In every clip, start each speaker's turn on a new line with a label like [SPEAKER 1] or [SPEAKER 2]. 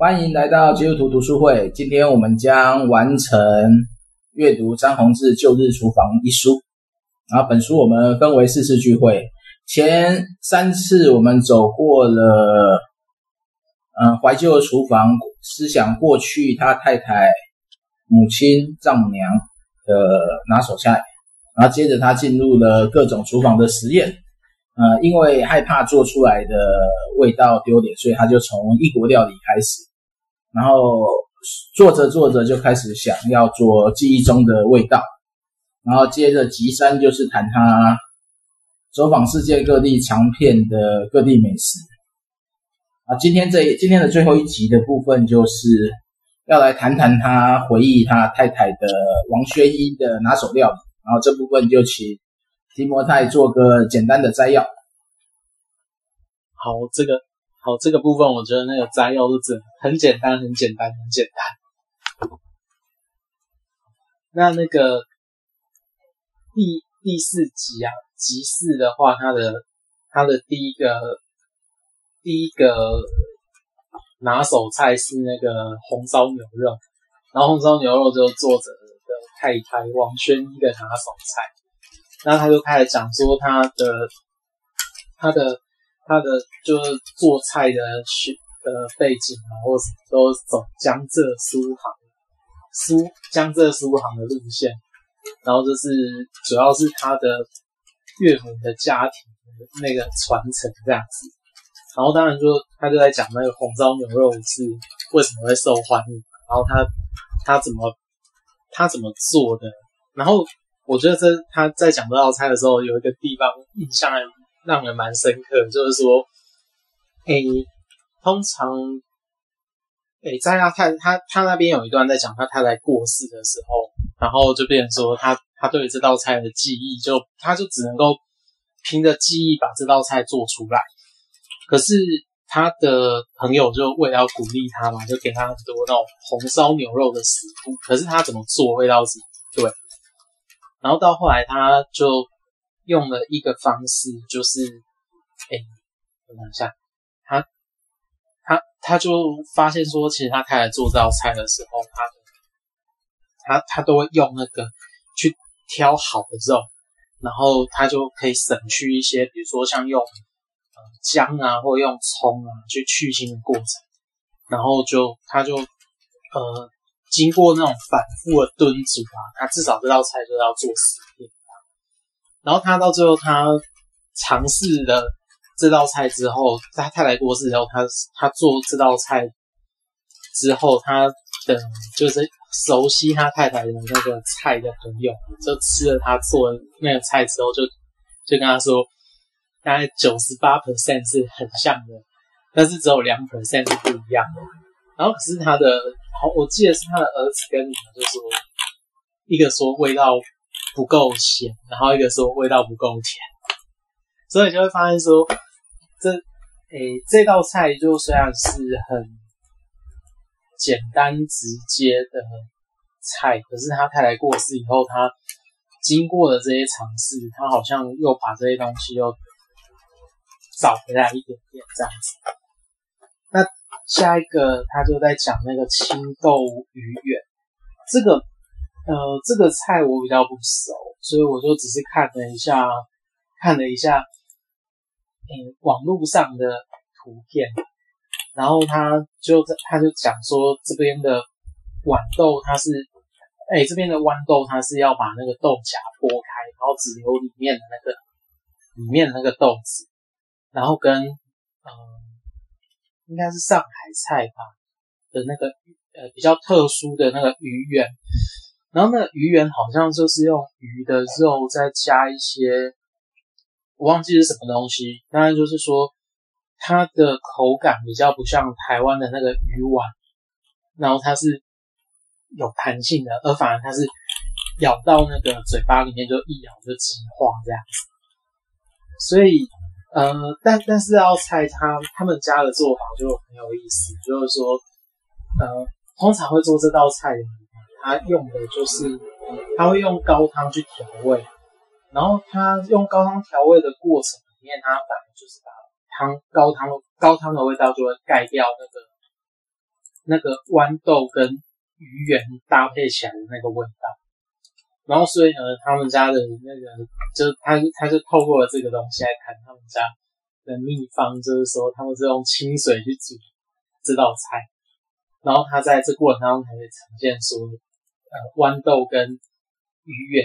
[SPEAKER 1] 欢迎来到基督徒读书会。今天我们将完成阅读张宏志《旧日厨房》一书。然后本书我们分为四次聚会，前三次我们走过了，嗯，怀旧的厨房，思想过去他太太、母亲、丈母娘的拿手菜。然后接着他进入了各种厨房的实验。呃，因为害怕做出来的味道丢脸，所以他就从异国料理开始，然后做着做着就开始想要做记忆中的味道，然后接着集三就是谈他走访世界各地尝遍的各地美食。啊，今天这今天的最后一集的部分就是要来谈谈他回忆他太太的王宣一的拿手料理，然后这部分就请。提摩太做个简单的摘要。
[SPEAKER 2] 好，这个哦，这个部分我觉得那个摘要是真很简单，很简单，很简单。那那个第第四集啊，集四的话，它的它的第一个第一个拿手菜是那个红烧牛肉，然后红烧牛肉就是作者的太太王宣一的拿手菜。然后他就开始讲说他的他的他的就是做菜的学的背景啊，或者都走江浙苏杭苏江浙苏杭的路线，然后就是主要是他的岳母的家庭那个传承这样子，然后当然就他就在讲那个红烧牛肉是为什么会受欢迎，然后他他怎么他怎么做的，然后。我觉得这他在讲这道菜的时候，有一个地方印象还让人蛮深刻，就是说，诶，通常，诶，在他太他他那边有一段在讲他太太过世的时候，然后就变成说他他对这道菜的记忆就，他就只能够凭着记忆把这道菜做出来。可是他的朋友就为了要鼓励他嘛，就给他很多那种红烧牛肉的食谱，可是他怎么做味道是对。然后到后来，他就用了一个方式，就是，哎，等一下，他他他就发现说，其实他太太做这道菜的时候，他他他都会用那个去挑好的肉，然后他就可以省去一些，比如说像用姜啊，或用葱啊去去腥的过程，然后就他就呃。经过那种反复的炖煮啊，他至少这道菜就要做十遍。然后他到最后，他尝试了这道菜之后，他太太过世之后，他他做这道菜之后，他的就是熟悉他太太的那个菜的朋友，就吃了他做的那个菜之后，就就跟他说，大概九十八 percent 是很像的，但是只有两 percent 是不一样的。然后可是他的。好，我记得是他的儿子跟女儿就说，一个说味道不够咸，然后一个说味道不够甜，所以就会发现说，这诶、这道菜就虽然是很简单直接的菜，可是他太太过世以后，他经过了这些尝试，他好像又把这些东西又找回来一点点这样子。那。下一个，他就在讲那个青豆鱼圆，这个，呃，这个菜我比较不熟，所以我就只是看了一下，看了一下，嗯，网络上的图片，然后他就，他就讲说这边的豌豆它是，哎，这边的豌豆它是要把那个豆荚剥开，然后只留里面的那个，里面的那个豆子，然后跟，嗯。应该是上海菜吧的那个呃比较特殊的那个鱼圆，然后那鱼圆好像就是用鱼的肉再加一些，我忘记是什么东西，当然就是说它的口感比较不像台湾的那个鱼丸，然后它是有弹性的，而反而它是咬到那个嘴巴里面就一咬就即化这样子，所以。呃，但但是要猜他他们家的做法就很有意思，就是说，呃，通常会做这道菜的他用的就是他会用高汤去调味，然后他用高汤调味的过程里面，他反而就是把汤高汤高汤的味道就会盖掉那个那个豌豆跟鱼圆搭配起来的那个味道。然后所以呢，他们家的那个就他他就透过了这个东西来谈他们家的秘方，就是说他们是用清水去煮这道菜。然后他在这过程当中才会呈现说，呃，豌豆跟鱼圆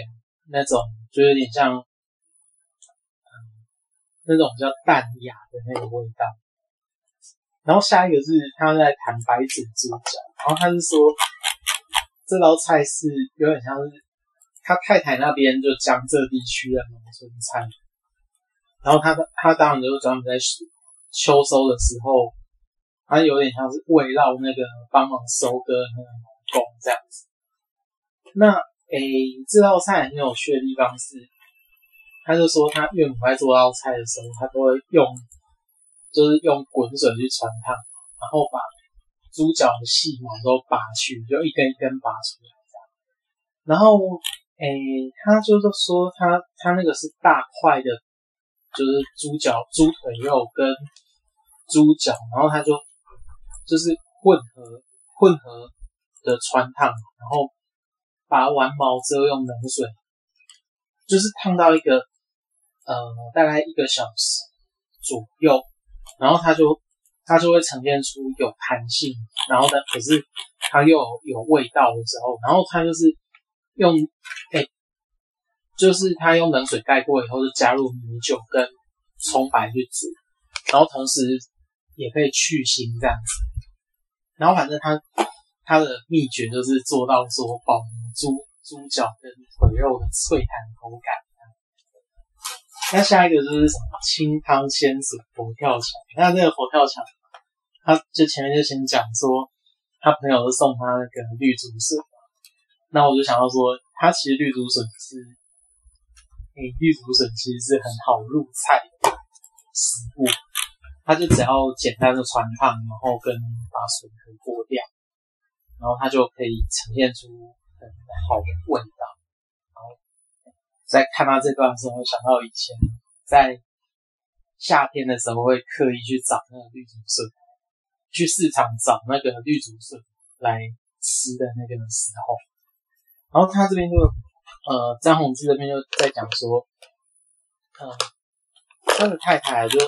[SPEAKER 2] 那种就有点像，嗯，那种比较淡雅的那个味道。然后下一个是他在谈白子猪脚，然后他是说这道菜是有点像是他太太那边就江浙地区的农村菜，然后他他当然就是专门在秋收的时候，他有点像是围绕那个帮忙收割的那个农工这样子。那诶，这道菜很有趣的地方是，他就说他岳母在做这道菜的时候，他都会用。就是用滚水去汆烫，然后把猪脚的细毛都拔去，就一根一根拔出来这样。然后，诶、他就是说他他那个是大块的，就是猪脚、猪腿肉跟猪脚，然后他就就是混合混合的汆烫，然后拔完毛之后用冷水，就是烫到一个呃大概一个小时左右。然后它就它就会呈现出有弹性，然后呢可是它又有，味道的时候，然后它就是用诶、欸，就是它用冷水盖过以后，就加入米酒跟葱白去煮，然后同时也可以去腥这样子。然后反正它它的秘诀就是做到说保留猪猪脚跟腿肉的脆弹口感。那下一个就是什么清汤鲜笋佛跳墙。那这个佛跳墙，他就前面就先讲说，他朋友是送他那个绿竹笋。那我就想到说，他其实绿竹笋是，诶、绿竹笋其实是很好入菜的食物。他就只要简单的汆烫，然后跟把笋壳剥掉，然后它就可以呈现出很好的味道。然后在看到这段的时候，我想到以前在夏天的时候会刻意去找那个绿竹笋，去市场找那个绿竹笋来吃的那个时候。然后他这边就呃张宏志这边就在讲说，嗯、呃，他的太太就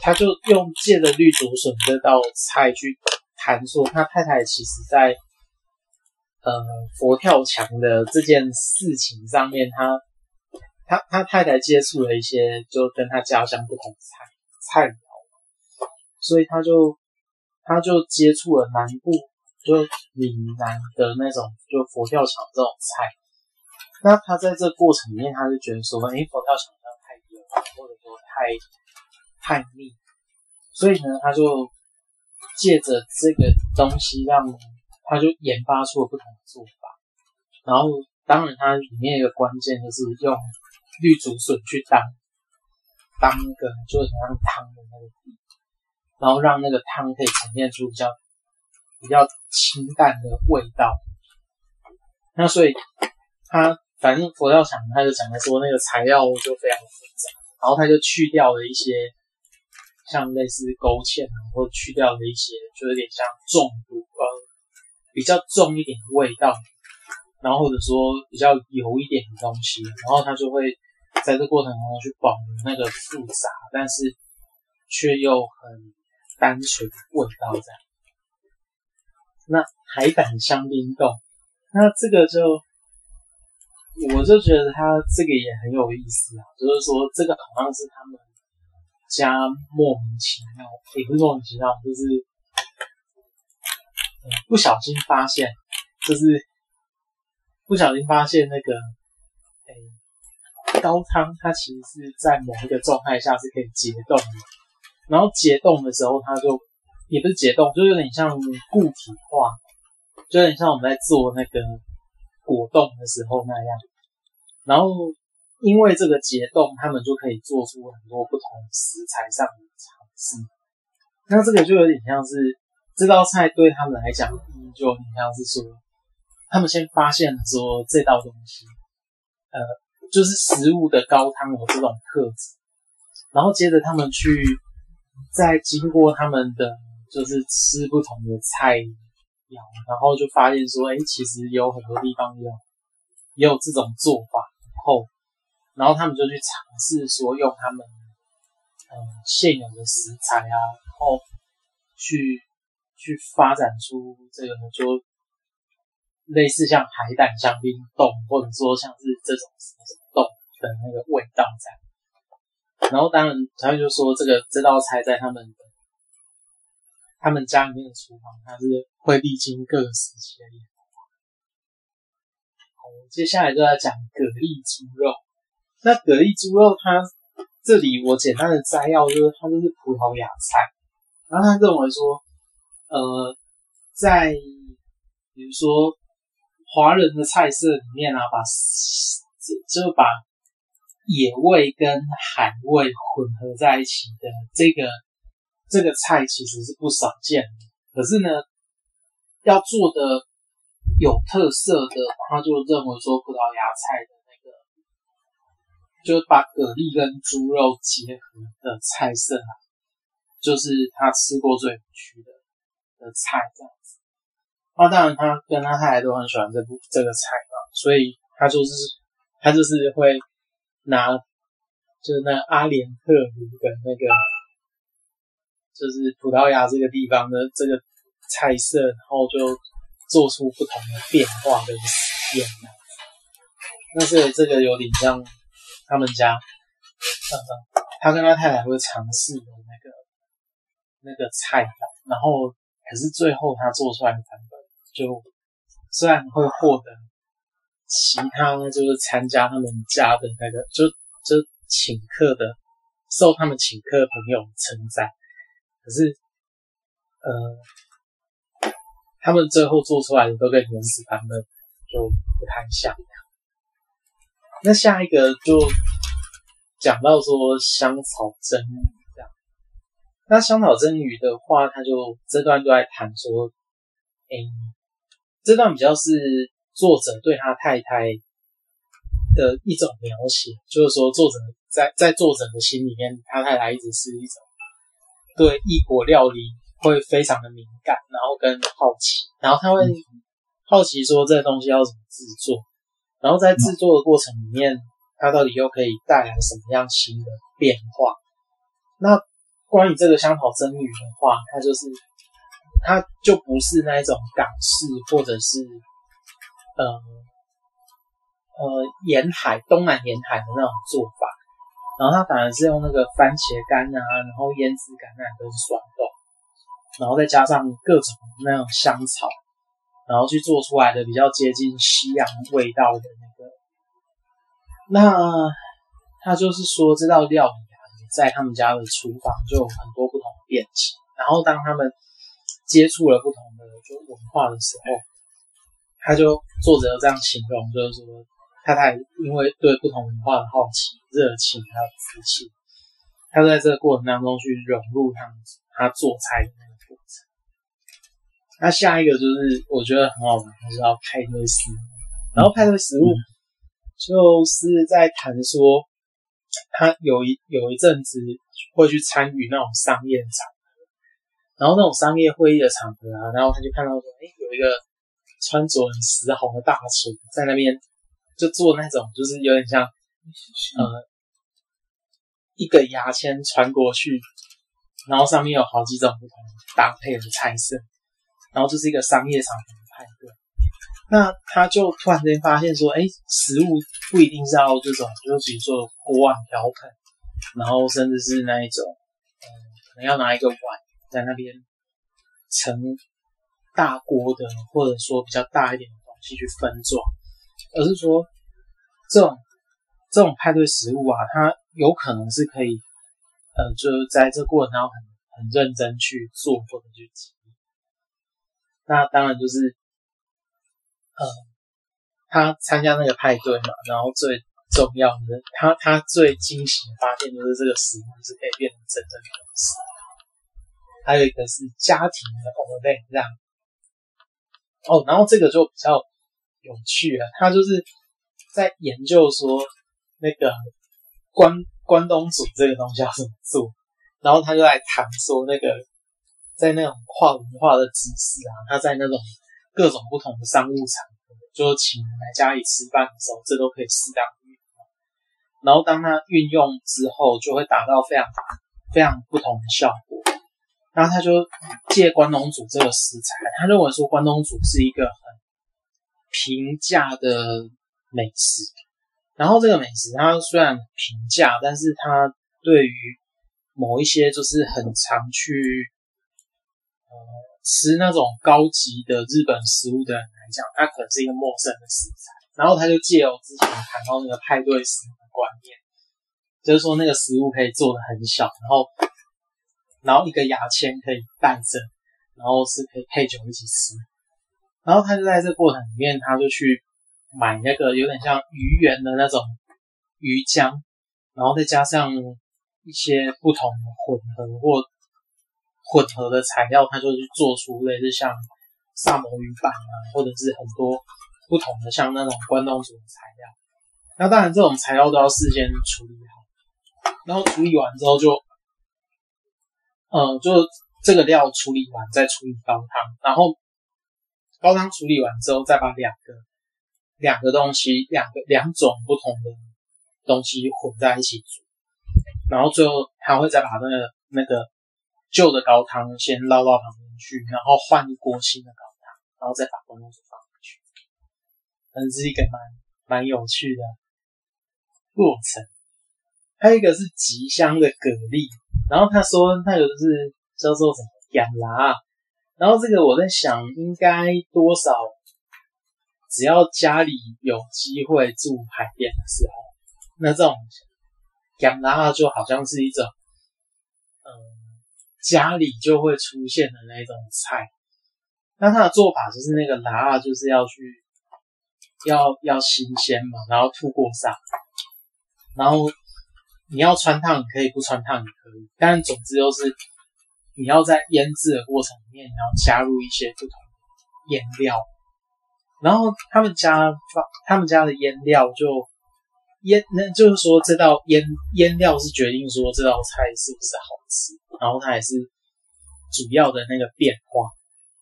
[SPEAKER 2] 他就用借着绿竹笋这道菜去谈说，他太太其实在呃佛跳墙的这件事情上面，他。他他太太接触了一些，就跟他家乡不同菜菜肴，所以他就他就接触了南部，就闽南的那种，就佛跳墙这种菜。那他在这过程里面，他就觉得说，哎，佛跳墙太油，或者说太太腻，所以呢，他就借着这个东西，让他就研发出了不同的做法。然后，当然，它里面一个关键就是用。绿竹笋去当当一个就是像汤的那个底，然后让那个汤可以呈现出比较比较清淡的味道。那所以他反正佛跳墙他就讲的说那个材料就非常复杂，然后他就去掉了一些像类似勾芡啊，或去掉了一些就有点像中毒呃比较重一点的味道，然后或者说比较油一点的东西，然后他就会。在这过程当中去保留那个复杂，但是却又很单纯的味道在。那海胆香槟豆，那这个就我就觉得它这个也很有意思啊，就是说这个好像是他们家莫名其妙，也不是莫名其妙，就是不小心发现，就是不小心发现那个。高汤它其实是在某一个状态下是可以结冻的，然后结冻的时候它就也不是结冻，就有点像固体化，就有点像我们在做那个果冻的时候那样。然后因为这个结冻，他们就可以做出很多不同食材上的尝试。那这个就有点像是这道菜对他们来讲，就有点像是说他们先发现了说这道东西，呃。就是食物的高汤有这种特质，然后接着他们去再经过他们的就是吃不同的菜肴，然后就发现说，哎，其实有很多地方有也有这种做法，然后然后他们就去尝试说用他们嗯现有的食材啊，然后去去发展出这个就类似像海胆香槟冻，或者说像是这种什么什么冻的那个味道在。然后当然他就说这个这道菜在他们。他们家里面的厨房，它是会历经各个时期的演化。好，接下来就要讲蛤蜊猪肉。那蛤蜊猪肉，它这里我简单的摘要就是，它就是葡萄牙菜。然后他认为说，呃，在比如说华人的菜色里面啊，把就把野味跟海味混合在一起的这个。这个菜其实是不少见的，可是呢，要做的有特色的，他就认为说葡萄牙菜的那个，就把蛤蜊跟猪肉结合的菜色啊，就是他吃过最有趣的的菜这样子。那当然，他跟他太太都很喜欢这部这个菜嘛，所以他就是他就是会拿，就是那阿联特湖的那个。就是葡萄牙这个地方的这个菜色，然后就做出不同的变化跟实验。但是这个有点像他们家，呃，他跟他太太会尝试的那个那个菜，然后可是最后他做出来的版本，就虽然会获得其他就是参加他们家的那个，就就请客的受他们请客的朋友称赞。可是，呃，他们最后做出来的都跟原始版本就不太像。那下一个就讲到说香草蒸。那香草蒸鱼的话，他就这段都在谈说，哎，这段比较是作者对他太太的一种描写，就是说作者在在作者的心里面，他太太一直是一种。对异国料理会非常的敏感，然后跟好奇，然后他会好奇说这东西要怎么制作，然后在制作的过程里面，它到底又可以带来什么样新的变化？那关于这个香草蒸鱼的话，它就是它就不是那一种港式或者是呃呃沿海东南沿海的那种做法。然后它反而是用那个番茄干啊，然后腌制橄榄跟酸豆，然后再加上各种那种香草，然后去做出来的比较接近西洋味道的那个。那他就是说这道料理，在他们家的厨房就有很多不同的变迁。然后当他们接触了不同的就文化的时候，他就作者这样形容，就是说。太太因为对不同文化的好奇、热情还有福气，他在这个过程当中去融入他们他做菜的那个过程。那下一个就是我觉得很好玩，就是要派对食物。然后派对食物就是在谈说，他有一有一阵子会去参与那种商业场合，然后那种商业会议的场合啊，然后他就看到说，哎，有一个穿着很时髦的大厨在那边。就做那种，就是有点像，呃，一个牙签穿过去，然后上面有好几种不同搭配的菜色，然后就是一个商业场合的派对。那他就突然间发现说，哎，食物不一定是要这种，就比如说锅碗瓢盆，然后甚至是那一种，嗯，可能要拿一个碗在那边盛大锅的，或者说比较大一点的东西去分装。而是说，这种这种派对食物啊，它有可能是可以，呃，就在这过程当中很很认真去做或者去经历。那当然就是，呃，他参加那个派对嘛，然后最重要的，他他最惊喜的发现就是这个食物是可以变成真正的东西。还有一个是家庭的活动这样。哦，然后这个就比较。有趣啊，他就是在研究说那个关关东煮这个东西要怎么做，然后他就来谈说那个在那种跨文化的知识啊，他在那种各种不同的商务场合，就请人来家里吃饭的时候，这都可以适当运用。然后当他运用之后，就会达到非常非常不同的效果。然后他就借关东煮这个食材，他认为说关东煮是一个很平价的美食。然后这个美食它虽然平价，但是它对于某一些就是很常去。呃，吃那种高级的日本食物的人来讲，它可能是一个陌生的食材。然后他就借由之前谈到那个派对食的观念，就是说那个食物可以做的很小，然后然后一个牙签可以诞生，然后是可以配酒一起吃。然后他就在这过程里面，他就去买那个有点像鱼圆的那种鱼浆，然后再加上一些不同的混合或。混合的材料，他就去做出类似像萨摩鱼板啊，或者是很多不同的像那种关东煮的材料。那当然，这种材料都要事先处理好，然后处理完之后就，嗯，就这个料处理完再处理高汤，然后高汤处理完之后再把两个两个东西两个两种不同的东西混在一起煮，然后最后他会再把那个那个。旧的高汤先捞到旁边去，然后换一锅新的高汤，然后再把关东煮放回去，这是一个蛮蛮有趣的过程。还有一个是极香的蛤蜊，然后他说那个是叫做什么养辣，然后这个我在想，应该多少只要家里有机会住海边的时候，那这种养辣就好像是一种。家里就会出现的那种菜，那它的做法就是那个辣啊，就是要去要要新鲜嘛，然后吐过沙，然后你要穿烫，可以不穿烫也可以，但总之就是你要在腌制的过程里面，你要加入一些不同的腌料，然后他们家他们家的腌料就腌，那就是说这道腌腌料是决定说这道菜是不是好吃。然后它也是主要的那个变化。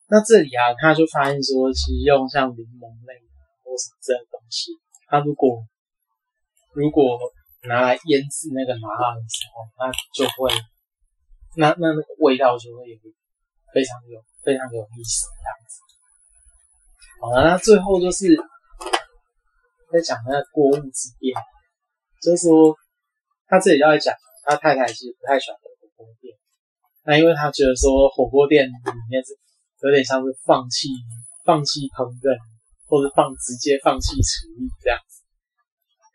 [SPEAKER 2] 那这里啊，他就发现说，其实用像柠檬类啊，或是这东西，它如果如果拿来腌制那个麻辣的时候，那就会那那那个味道就会有非常有非常有意思这样子。好了，那最后就是在讲那个锅物之变，就是说他这里要讲他太太其实不太喜欢火锅店。那因为他觉得说火锅店里面是有点像是放弃放弃烹饪，或者放直接放弃厨艺这样子。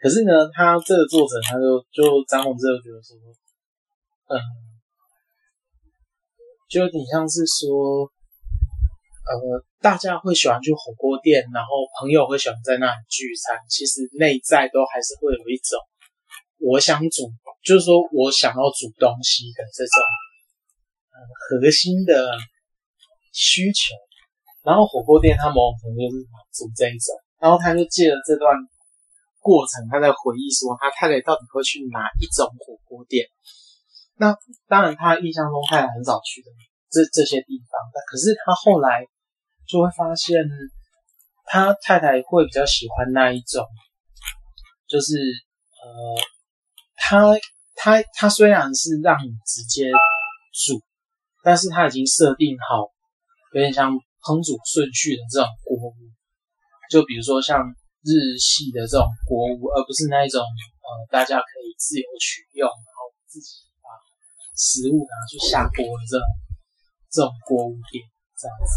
[SPEAKER 2] 可是呢，他这个作者他就就张宏志就觉得说，嗯，就有点像是说，呃，大家会喜欢去火锅店，然后朋友会喜欢在那里聚餐，其实内在都还是会有一种我想煮，就是说我想要煮东西的这种。核心的需求，然后火锅店它某种程度就是满足这一种，然后他就借了这段过程，他在回忆说他太太到底会去哪一种火锅店。那当然他印象中太太很少去的这这些地方，可是他后来就会发现，他太太会比较喜欢那一种，就是呃，他他他虽然是让你直接煮。但是他已经设定好，有点像烹煮顺序的这种锅物，就比如说像日系的这种锅物，而不是那一种呃大家可以自由取用，然后自己把食物拿去下锅的这种这种锅物店这样子。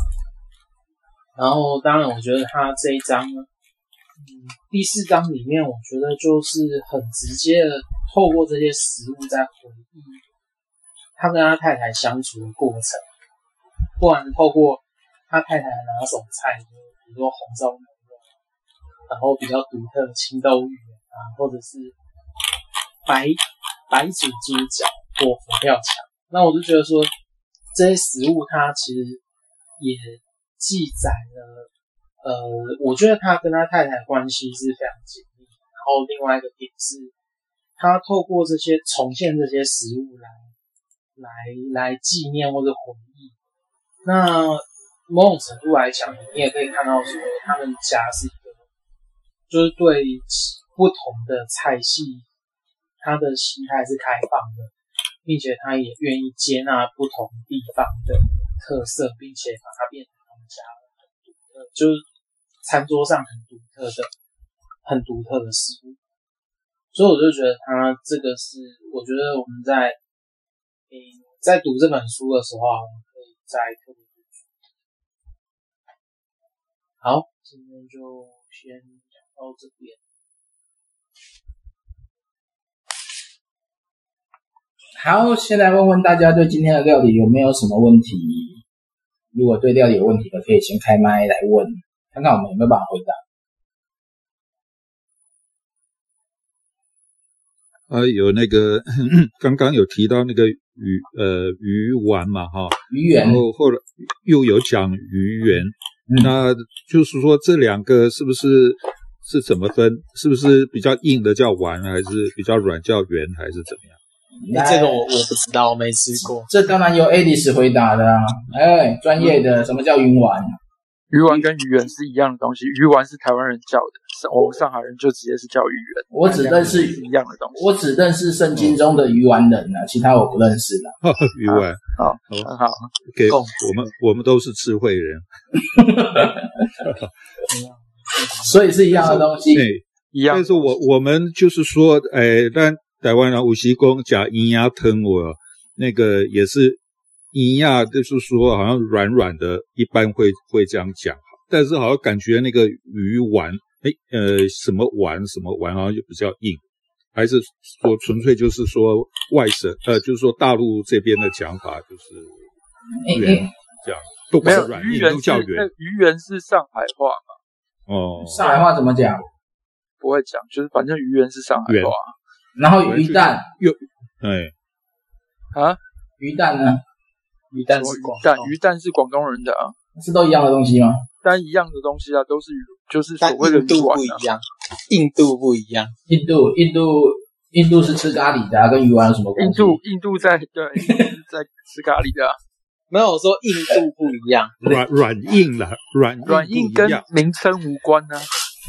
[SPEAKER 2] 然后当然，我觉得他这一章，嗯，第四章里面，我觉得就是很直接的透过这些食物在回忆。他跟他太太相处的过程，不管透过他太太拿手菜，比如说红烧牛肉，然后比较独特的青豆鱼啊，或者是白白煮猪脚或佛跳墙，那我就觉得说，这些食物它其实也记载了，呃，我觉得他跟他太太的关系是非常紧密。然后另外一个点是，他透过这些重现这些食物来。来来纪念或者回忆那某种程度来讲，你也可以看到说，他们家是一个，就是对不同的菜系，他的心态是开放的，并且他也愿意接纳不同地方的特色，并且把它变成他们家独特，就是餐桌上很独特的、很独特的食物。所以我就觉得他这个是，我觉得我们在嗯在读这本书的时候，我们可以再特别。好，今天就先讲到这边。
[SPEAKER 1] 好，先来问问大家对今天的料理有没有什么问题？如果对料理有问题的，可以先开麦来问，看看我们有没有办法回答。
[SPEAKER 3] 啊，有那个 刚刚有提到那个鱼呃鱼丸嘛哈，
[SPEAKER 1] 鱼圆，
[SPEAKER 3] 然后后来又有讲鱼圆。那就是说，这两个是不是是怎么分？是不是比较硬的叫丸，还是比较软叫圆，还是怎么样？
[SPEAKER 2] 那这个我我不知道，我没吃过。
[SPEAKER 1] 这当然由 Alice 回答的啊。哎，专业的，什么叫云丸？
[SPEAKER 4] 鱼丸跟鱼圆是一样的东西，鱼丸是台湾人叫的，我们上海人就直接是叫鱼圆。
[SPEAKER 1] 我只认识
[SPEAKER 4] 一样的东西，
[SPEAKER 1] 我只认识圣经中的鱼丸人呢，其他我不认识的。
[SPEAKER 3] 鱼丸，
[SPEAKER 4] 好，很好，
[SPEAKER 3] 给我们，我们都是智慧人。
[SPEAKER 1] 所以是一样的东西，
[SPEAKER 3] 对，一样。但是我我们就是说，哎，但台湾人有时讲加银牙疼我那个也是。一样，就是说好像软软的，一般会会这样讲。但是好像感觉那个鱼丸，哎，呃，什么丸什么丸，好像就比较硬。还是说纯粹就是说外省，呃，就是说大陆这边的讲法就是圆这样，不管是软硬都叫圆。
[SPEAKER 4] 那鱼圆是上海话嘛？
[SPEAKER 3] 哦，
[SPEAKER 1] 上海话怎么讲？
[SPEAKER 4] 不会讲，就是反正鱼圆是上海话。
[SPEAKER 1] 然后鱼蛋
[SPEAKER 3] 又，哎，
[SPEAKER 4] 啊，
[SPEAKER 1] 鱼蛋呢？
[SPEAKER 2] 鱼蛋是广
[SPEAKER 4] 蛋，鱼蛋是广东人的啊，
[SPEAKER 1] 是都一样的东西吗？
[SPEAKER 4] 但一样的东西啊，都是就是所谓的
[SPEAKER 2] 印度不一样，印度不一样，
[SPEAKER 1] 印度印度印度是吃咖喱的，跟鱼丸有什么关系？
[SPEAKER 4] 印度印度在对 在吃咖喱的，
[SPEAKER 2] 没有说印度不一样，
[SPEAKER 3] 软软硬了，软
[SPEAKER 4] 软硬跟名称无关呢，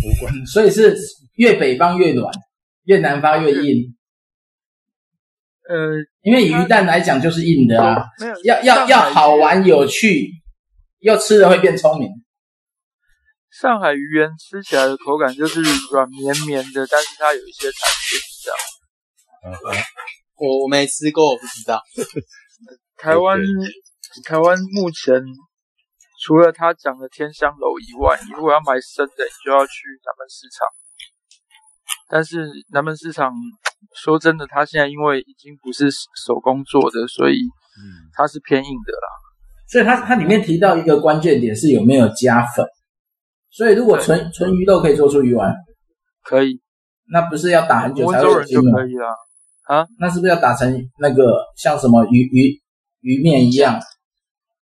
[SPEAKER 3] 无关，
[SPEAKER 1] 所以是越北方越软，越南方越硬。
[SPEAKER 4] 呃，
[SPEAKER 1] 因为鱼蛋来讲就是硬的啊，要要要好玩有趣，又吃了会变聪明。
[SPEAKER 4] 上海鱼圆吃起来的口感就是软绵绵的，但是它有一些弹性，这样。
[SPEAKER 3] 嗯嗯，
[SPEAKER 2] 我我没吃过，我不知道。
[SPEAKER 4] 台湾台湾目前除了他讲的天香楼以外，你如果要买生的，你就要去南门市场。但是南门市场。说真的，它现在因为已经不是手工做的，所以嗯，它是偏硬的啦。
[SPEAKER 1] 所以它它里面提到一个关键点是有没有加粉。所以如果纯纯鱼肉可以做出鱼丸，
[SPEAKER 4] 可以，
[SPEAKER 1] 那不是要打很久才会有筋吗？
[SPEAKER 4] 可以了。啊，
[SPEAKER 1] 那是不是要打成那个像什么鱼鱼鱼面一样？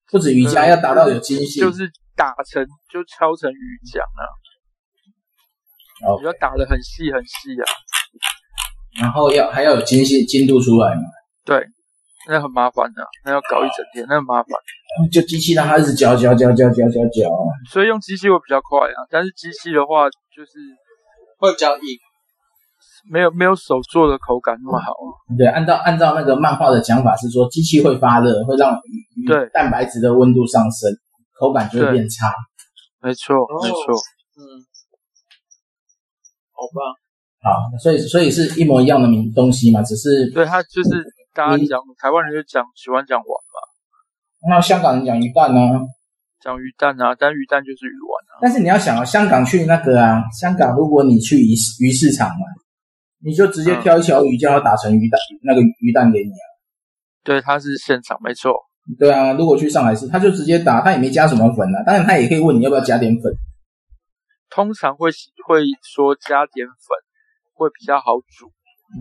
[SPEAKER 1] 不止鱼浆，要打到有筋性，
[SPEAKER 4] 就是打成就敲成鱼浆啊。哦，你要打得很细很细啊。
[SPEAKER 1] 然后要还要有精细精度出来嘛？
[SPEAKER 4] 对，那很麻烦的，那要搞一整天，那很麻烦。
[SPEAKER 1] 就机器让它一直搅搅搅搅搅搅搅。
[SPEAKER 4] 所以用机器会比较快啊，但是机器的话就是
[SPEAKER 2] 会比较硬，
[SPEAKER 4] 没有没有手做的口感那么好。
[SPEAKER 1] 对，按照按照那个漫画的讲法是说，机器会发热，会让对蛋白质的温度上升，口感就会变差。
[SPEAKER 4] 没错，没错。嗯，
[SPEAKER 2] 好吧。
[SPEAKER 1] 好，所以所以是一模一样的名东西嘛，只是
[SPEAKER 4] 对他就是大家讲台湾人就讲喜欢讲丸嘛，
[SPEAKER 1] 那香港人讲鱼蛋呢？
[SPEAKER 4] 讲鱼蛋啊，但鱼蛋就是鱼丸啊。
[SPEAKER 1] 但是你要想啊，香港去那个啊，香港如果你去鱼鱼市场嘛，你就直接挑一条鱼，叫他打成鱼蛋，那个鱼蛋给你啊。
[SPEAKER 4] 对，他是现场，没错。
[SPEAKER 1] 对啊，如果去上海市，他就直接打，他也没加什么粉啊。当然他也可以问你要不要加点粉，
[SPEAKER 4] 通常会会说加点粉。会比较好煮，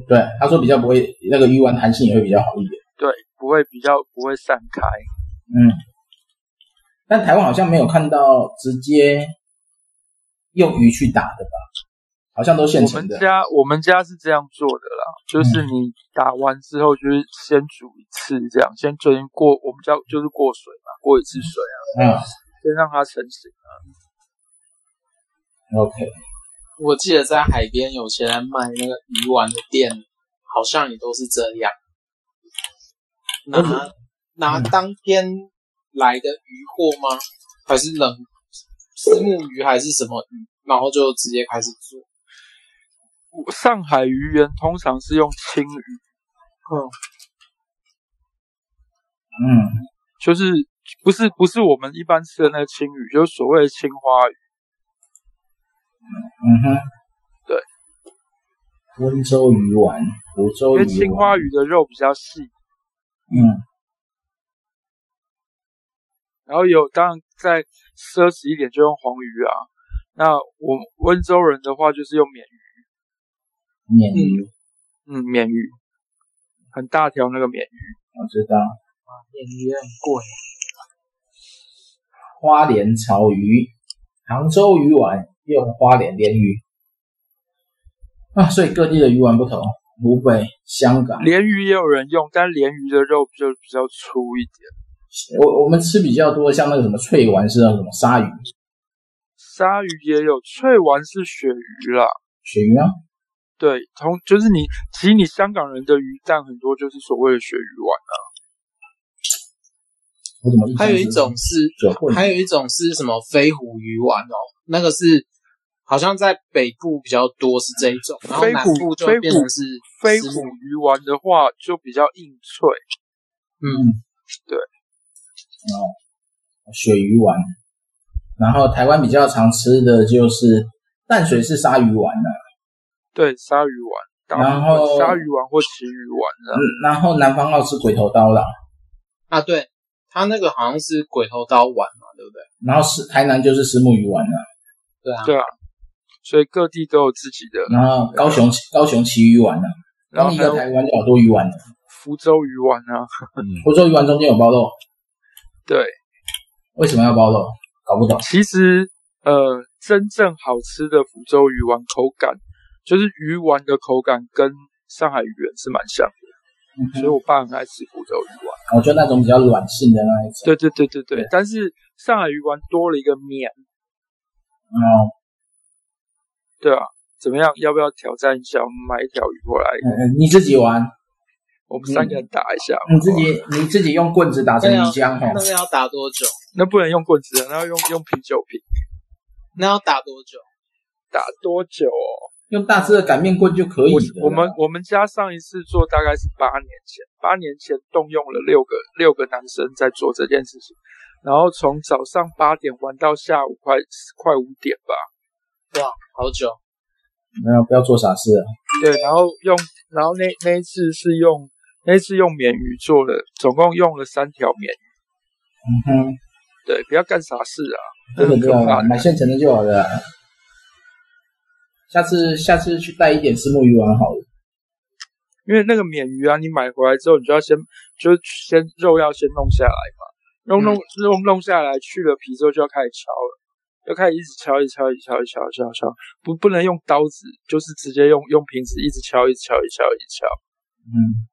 [SPEAKER 1] 对，他说比较不会，那个鱼丸弹性也会比较好一点，
[SPEAKER 4] 对，不会比较不会散开，
[SPEAKER 1] 嗯，但台湾好像没有看到直接用鱼去打的吧？好像都现
[SPEAKER 4] 我
[SPEAKER 1] 成的。
[SPEAKER 4] 们家我们家是这样做的啦，就是你打完之后，就是先煮一次，这样先准过，我们叫就是过水嘛，过一次水啊，
[SPEAKER 1] 嗯
[SPEAKER 4] 先让它成型啊。
[SPEAKER 1] ，OK，
[SPEAKER 2] 我记得在海边有些人卖那个鱼丸的店，好像也都是这样，拿拿当天来的鱼货吗？还是冷虱目鱼还是什么鱼？然后就直接开始做。
[SPEAKER 4] 上海鱼圆通常是用青鱼，
[SPEAKER 2] 嗯
[SPEAKER 1] 嗯，
[SPEAKER 4] 就是不是不是我们一般吃的那个青鱼，就是所谓的青花鱼。
[SPEAKER 1] 嗯哼，
[SPEAKER 4] 对，
[SPEAKER 1] 温州鱼丸，福州鱼丸，
[SPEAKER 4] 因为青花鱼的肉比较细，
[SPEAKER 1] 嗯，
[SPEAKER 4] 然后有当然再奢侈一点就用黄鱼啊。那我温州人的话就是用鲶鱼，
[SPEAKER 1] 鲶鱼，
[SPEAKER 4] 嗯，鲶鱼，很大条那个鲶鱼。
[SPEAKER 1] 我知道。
[SPEAKER 2] 鲶鱼也很贵。
[SPEAKER 1] 花莲草鱼，杭州鱼丸用花莲鲢鱼啊，所以各地的鱼丸不同。湖北、香港，
[SPEAKER 4] 鲢鱼也有人用，但鲢鱼的肉就比较粗一点。
[SPEAKER 1] 我我们吃比较多，像那个什么脆丸是那什么鲨鱼，
[SPEAKER 4] 鲨鱼也有，脆丸是鳕鱼啦。
[SPEAKER 1] 鳕鱼啊，
[SPEAKER 4] 对，同就是你，其实你香港人的鱼蛋很多就是所谓的鳕鱼丸啊。
[SPEAKER 1] 我怎么
[SPEAKER 2] 还有一种是还有一种是什么飞虎鱼丸哦，那个是好像在北部比较多是这一种，然后南部就变成是
[SPEAKER 4] 飞虎鱼丸的话就比较硬脆。
[SPEAKER 1] 嗯，
[SPEAKER 4] 对，
[SPEAKER 1] 哦，鳕鱼丸，然后台湾比较常吃的就是淡水是鲨鱼丸啊、
[SPEAKER 4] 对，鲨鱼丸，
[SPEAKER 1] 然后
[SPEAKER 4] 鲨鱼丸或旗鱼丸的、
[SPEAKER 1] 嗯，然后南方澳吃鬼头刀啦，
[SPEAKER 2] 啊，对，它那个好像是鬼头刀丸嘛，对不对？
[SPEAKER 1] 然后是台南就是石目鱼丸了，
[SPEAKER 2] 对啊，
[SPEAKER 4] 对啊，所以各地都有自己的。
[SPEAKER 1] 然后高雄高雄旗鱼丸呢，
[SPEAKER 4] 然后
[SPEAKER 1] 一个台湾就好多鱼丸的，
[SPEAKER 4] 福州鱼丸啊，
[SPEAKER 1] 福州鱼丸中间有包肉，
[SPEAKER 4] 对，
[SPEAKER 1] 为什么要包肉？搞不懂。
[SPEAKER 4] 其实呃，真正好吃的福州鱼丸口感，就是鱼丸的口感跟上海鱼圆是蛮像的，
[SPEAKER 1] 嗯、
[SPEAKER 4] 所以我爸很爱吃福州鱼丸。
[SPEAKER 1] 我觉得那种比较软性的那一种。
[SPEAKER 4] 对对对对对，
[SPEAKER 1] 对
[SPEAKER 4] 但是上海鱼丸多了一个面，
[SPEAKER 1] 哦，
[SPEAKER 4] 对啊，怎么样？要不要挑战一下？我们买一条鱼
[SPEAKER 1] 过来，你自己玩，
[SPEAKER 4] 我们三个人打一下。
[SPEAKER 1] 你自己你自己用棍子打成泥浆哈。
[SPEAKER 2] 那个要打多久？
[SPEAKER 4] 那不能用棍子，那要用用啤酒瓶。
[SPEAKER 2] 那要打多久？
[SPEAKER 4] 打多久哦？
[SPEAKER 1] 用大只的擀面棍就可以了。
[SPEAKER 4] 我们我们家上一次做大概是八年前，八年前动用了六个六个男生在做这件事情，然后从早上八点玩到下午快快五点吧。
[SPEAKER 2] 哇，好久！
[SPEAKER 1] 没有，不要做傻事啊。
[SPEAKER 4] 对，然后用，然后那那一次是用那一次用鲶鱼做的，总共用了三条鲶鱼。
[SPEAKER 1] 嗯哼，
[SPEAKER 4] 对，不要干傻事啊！
[SPEAKER 1] 这个就
[SPEAKER 4] 很可怕，
[SPEAKER 1] 买现成的就好了。下次下次去带一点石目鱼丸好了。
[SPEAKER 4] 因为那个鲶鱼啊，你买回来之后，你就要先就先肉要先弄下来嘛，弄弄弄弄下来，去了皮之后就要开始敲了，要开始一直敲，一直敲，一直敲，一直敲，敲，敲，不不能用刀子，就是直接用用瓶子一直敲，一直敲，一直敲，一直敲。
[SPEAKER 1] 嗯，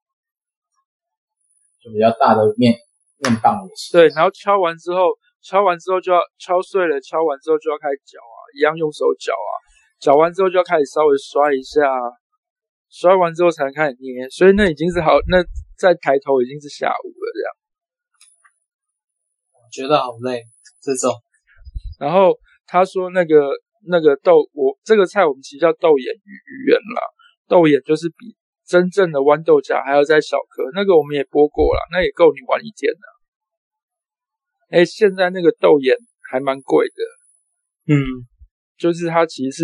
[SPEAKER 1] 就比较大的面面棒也行。
[SPEAKER 4] 对，然后敲完之后，敲完之后就要敲碎了，敲完之后就要开始搅啊，一样用手搅啊。搅完之后就要开始稍微刷一下，刷完之后才能开始捏，所以那已经是好，那再抬头已经是下午了这样。
[SPEAKER 2] 我觉得好累，这种。
[SPEAKER 4] 然后他说那个那个豆，我这个菜我们其实叫豆眼鱼鱼圆啦，豆眼就是比真正的豌豆荚还要再小颗，那个我们也剥过了，那也够你玩一天了。哎，现在那个豆眼还蛮贵的，
[SPEAKER 2] 嗯。
[SPEAKER 4] 就是它其实是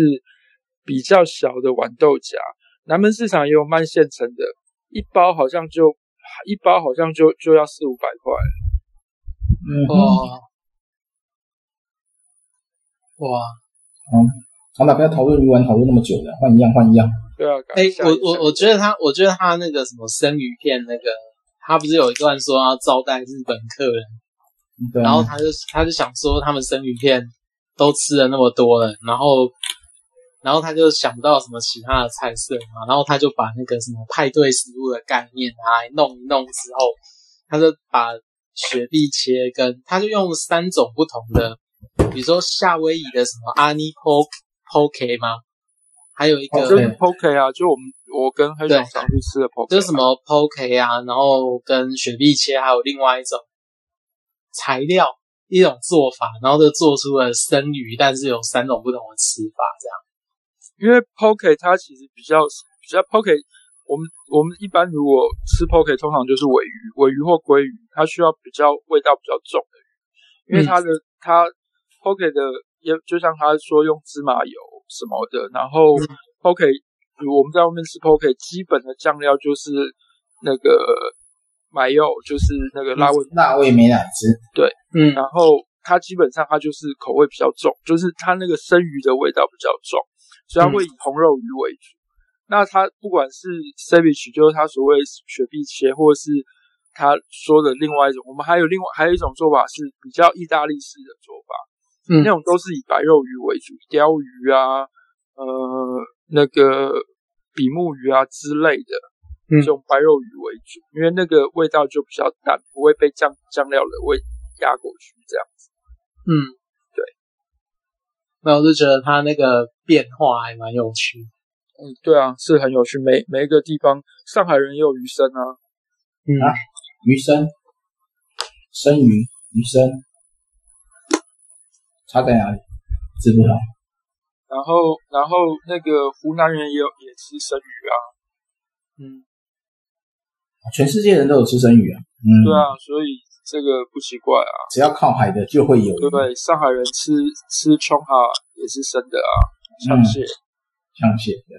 [SPEAKER 4] 比较小的豌豆荚，南门市场也有卖现成的，一包好像就一包好像就就要四五百块。
[SPEAKER 1] 嗯
[SPEAKER 2] 哇哇，
[SPEAKER 1] 嗯，好了，不要讨论鱼丸，讨论那么久了，换一样，换一样。
[SPEAKER 4] 对啊，
[SPEAKER 2] 哎、欸，我我我觉得他，我觉得他那个什么生鱼片，那个他不是有一段说要招待日本客人，
[SPEAKER 1] 对啊、
[SPEAKER 2] 然后他就他就想说他们生鱼片。都吃了那么多了，然后然后他就想不到什么其他的菜色嘛，然后他就把那个什么派对食物的概念拿来弄一弄之后，他就把雪碧切跟，他就用三种不同的，比如说夏威夷的什么阿尼 poke poke 吗？还有一个、哦、
[SPEAKER 4] 就是 poke 啊，就我们我跟黑熊常去吃的 poke，
[SPEAKER 2] 就是什么 poke 啊，然后跟雪碧切，还有另外一种材料一种做法，然后就做出了生鱼，但是有三种不同的吃法这样。
[SPEAKER 4] 因为 poke 它其实比较比较 poke，我们我们一般如果吃 poke，通常就是尾鱼、尾鱼或鲑鱼，它需要比较味道比较重的鱼，因为它的、嗯、它 poke 的也就像他说用芝麻油什么的，然后 poke，如我们在外面吃 poke，基本的酱料就是那个麻油，就是那个辣味
[SPEAKER 1] 辣味美乃滋，
[SPEAKER 4] 对，嗯，然后它基本上它就是口味比较重，就是它那个生鱼的味道比较重。所以它会以红肉鱼为主，嗯、那它不管是 Savage，就是它所谓雪碧切，或者是他说的另外一种，我们还有另外还有一种做法是比较意大利式的做法，嗯，那种都是以白肉鱼为主，鲷鱼啊，呃，那个比目鱼啊之类的，嗯，这种白肉鱼为主，因为那个味道就比较淡，不会被酱酱料的味压过去，这样子，
[SPEAKER 2] 嗯。对那我就觉得它那个变化还蛮有趣。
[SPEAKER 4] 嗯，对啊，是很有趣。每每一个地方，上海人也有鱼生啊。
[SPEAKER 1] 嗯啊，鱼生，生鱼，鱼生，差在哪里？知不知道？
[SPEAKER 4] 然后，然后那个湖南人也有也吃生鱼啊。嗯，
[SPEAKER 1] 全世界人都有吃生鱼啊。嗯，
[SPEAKER 4] 对啊，所以。这个不奇怪啊，
[SPEAKER 1] 只要靠海的就会有，
[SPEAKER 4] 对不对？上海人吃吃葱哈也是生的啊，枪蟹，
[SPEAKER 1] 枪蟹对。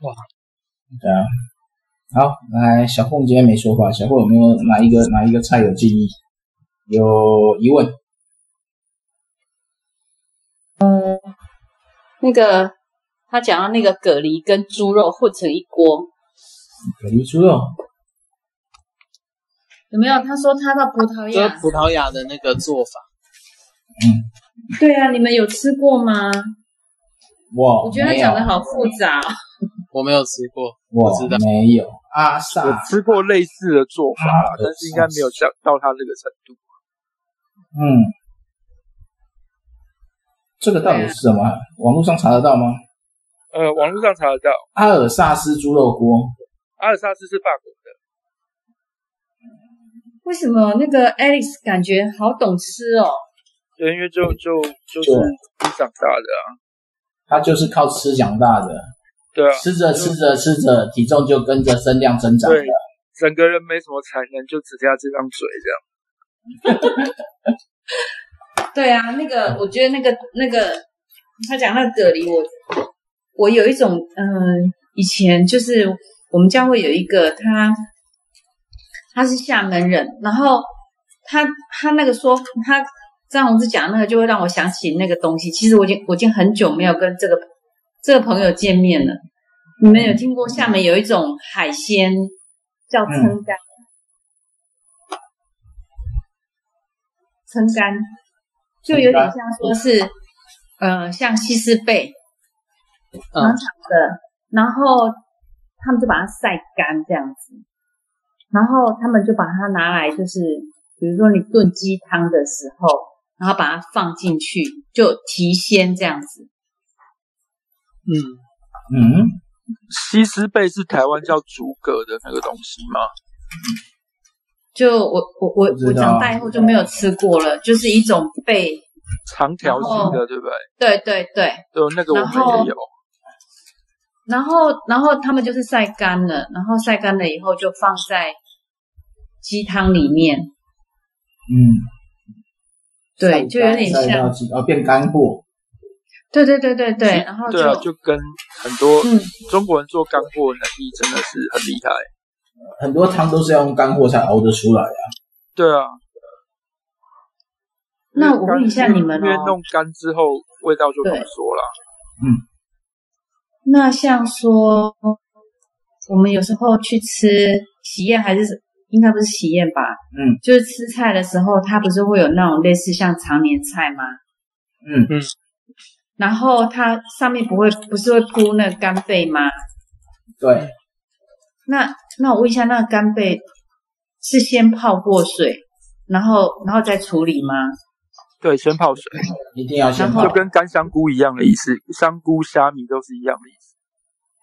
[SPEAKER 2] 哇，
[SPEAKER 1] 对啊，好，来小凤今天没说话，小凤有没有哪一个哪一个菜有记忆？有疑问？
[SPEAKER 5] 嗯，那个他讲到那个蛤蜊跟猪肉混成一锅，
[SPEAKER 1] 蛤蜊猪肉。
[SPEAKER 5] 有没有？他说他到葡萄牙，
[SPEAKER 2] 葡萄牙的那个做法。
[SPEAKER 1] 嗯，
[SPEAKER 5] 对啊，你们有吃过吗？
[SPEAKER 1] 我
[SPEAKER 5] 我觉得他讲的好复杂。
[SPEAKER 2] 我没有吃过，
[SPEAKER 1] 我
[SPEAKER 2] 知道
[SPEAKER 1] 没有。阿萨，
[SPEAKER 4] 我吃过类似的做法，但是应该没有像到他这个程度。
[SPEAKER 1] 嗯，这个到底是什么？网络上查得到吗？
[SPEAKER 4] 呃，网络上查得到。
[SPEAKER 1] 阿尔萨斯猪肉锅。
[SPEAKER 4] 阿尔萨斯是法国的。
[SPEAKER 5] 为什么那个 Alex 感觉好懂吃哦？
[SPEAKER 4] 对，因为就就就是长大的啊，
[SPEAKER 1] 他就是靠吃长大的。
[SPEAKER 4] 对啊，
[SPEAKER 1] 吃着吃着吃着，体重就跟着身量增长了。
[SPEAKER 4] 对，整个人没什么才能，就只剩下这张嘴这
[SPEAKER 5] 样。对啊，那个我觉得那个那个他讲那个蛤蜊，我我有一种嗯、以前就是我们教会有一个他。他是厦门人，然后他他那个说他张宏志讲那个，就会让我想起那个东西。其实我已经我已经很久没有跟这个这个朋友见面了。你们有听过厦门有一种海鲜叫撑竿？撑杆就有点像说是呃像西施贝长长的，然后他们就把它晒干这样子。然后他们就把它拿来，就是比如说你炖鸡汤的时候，然后把它放进去，就提鲜这样子。
[SPEAKER 4] 嗯嗯，西施贝是台湾叫竹蛤的那个东西吗？
[SPEAKER 5] 就我我我我长大以后就没有吃过了，就是一种被，
[SPEAKER 4] 长条形的，对不对？
[SPEAKER 5] 对对对，
[SPEAKER 4] 对，那个我们也有。
[SPEAKER 5] 然后，然后他们就是晒干了，然后晒干了以后就放在鸡汤里面。
[SPEAKER 1] 嗯，
[SPEAKER 5] 对，就有点像
[SPEAKER 1] 哦，变干货。
[SPEAKER 5] 对对对对对，然后就
[SPEAKER 4] 对啊，就跟很多中国人做干货能力真的是很厉害。
[SPEAKER 1] 很多汤都是要用干货才熬得出来啊。
[SPEAKER 4] 对啊。
[SPEAKER 5] 那我问一下你们哦，
[SPEAKER 4] 因为弄干之后味道就浓缩了。
[SPEAKER 1] 嗯。
[SPEAKER 5] 那像说，我们有时候去吃喜宴，还是应该不是喜宴吧？
[SPEAKER 1] 嗯，
[SPEAKER 5] 就是吃菜的时候，它不是会有那种类似像常年菜吗？
[SPEAKER 1] 嗯嗯，
[SPEAKER 5] 然后它上面不会不是会铺那个干贝吗？
[SPEAKER 1] 对。
[SPEAKER 5] 那那我问一下，那个干贝是先泡过水，然后然后再处理吗？
[SPEAKER 4] 对，先泡水，
[SPEAKER 1] 一定要先泡，
[SPEAKER 4] 就跟干香菇一样的意思，香菇、虾米都是一样的意思。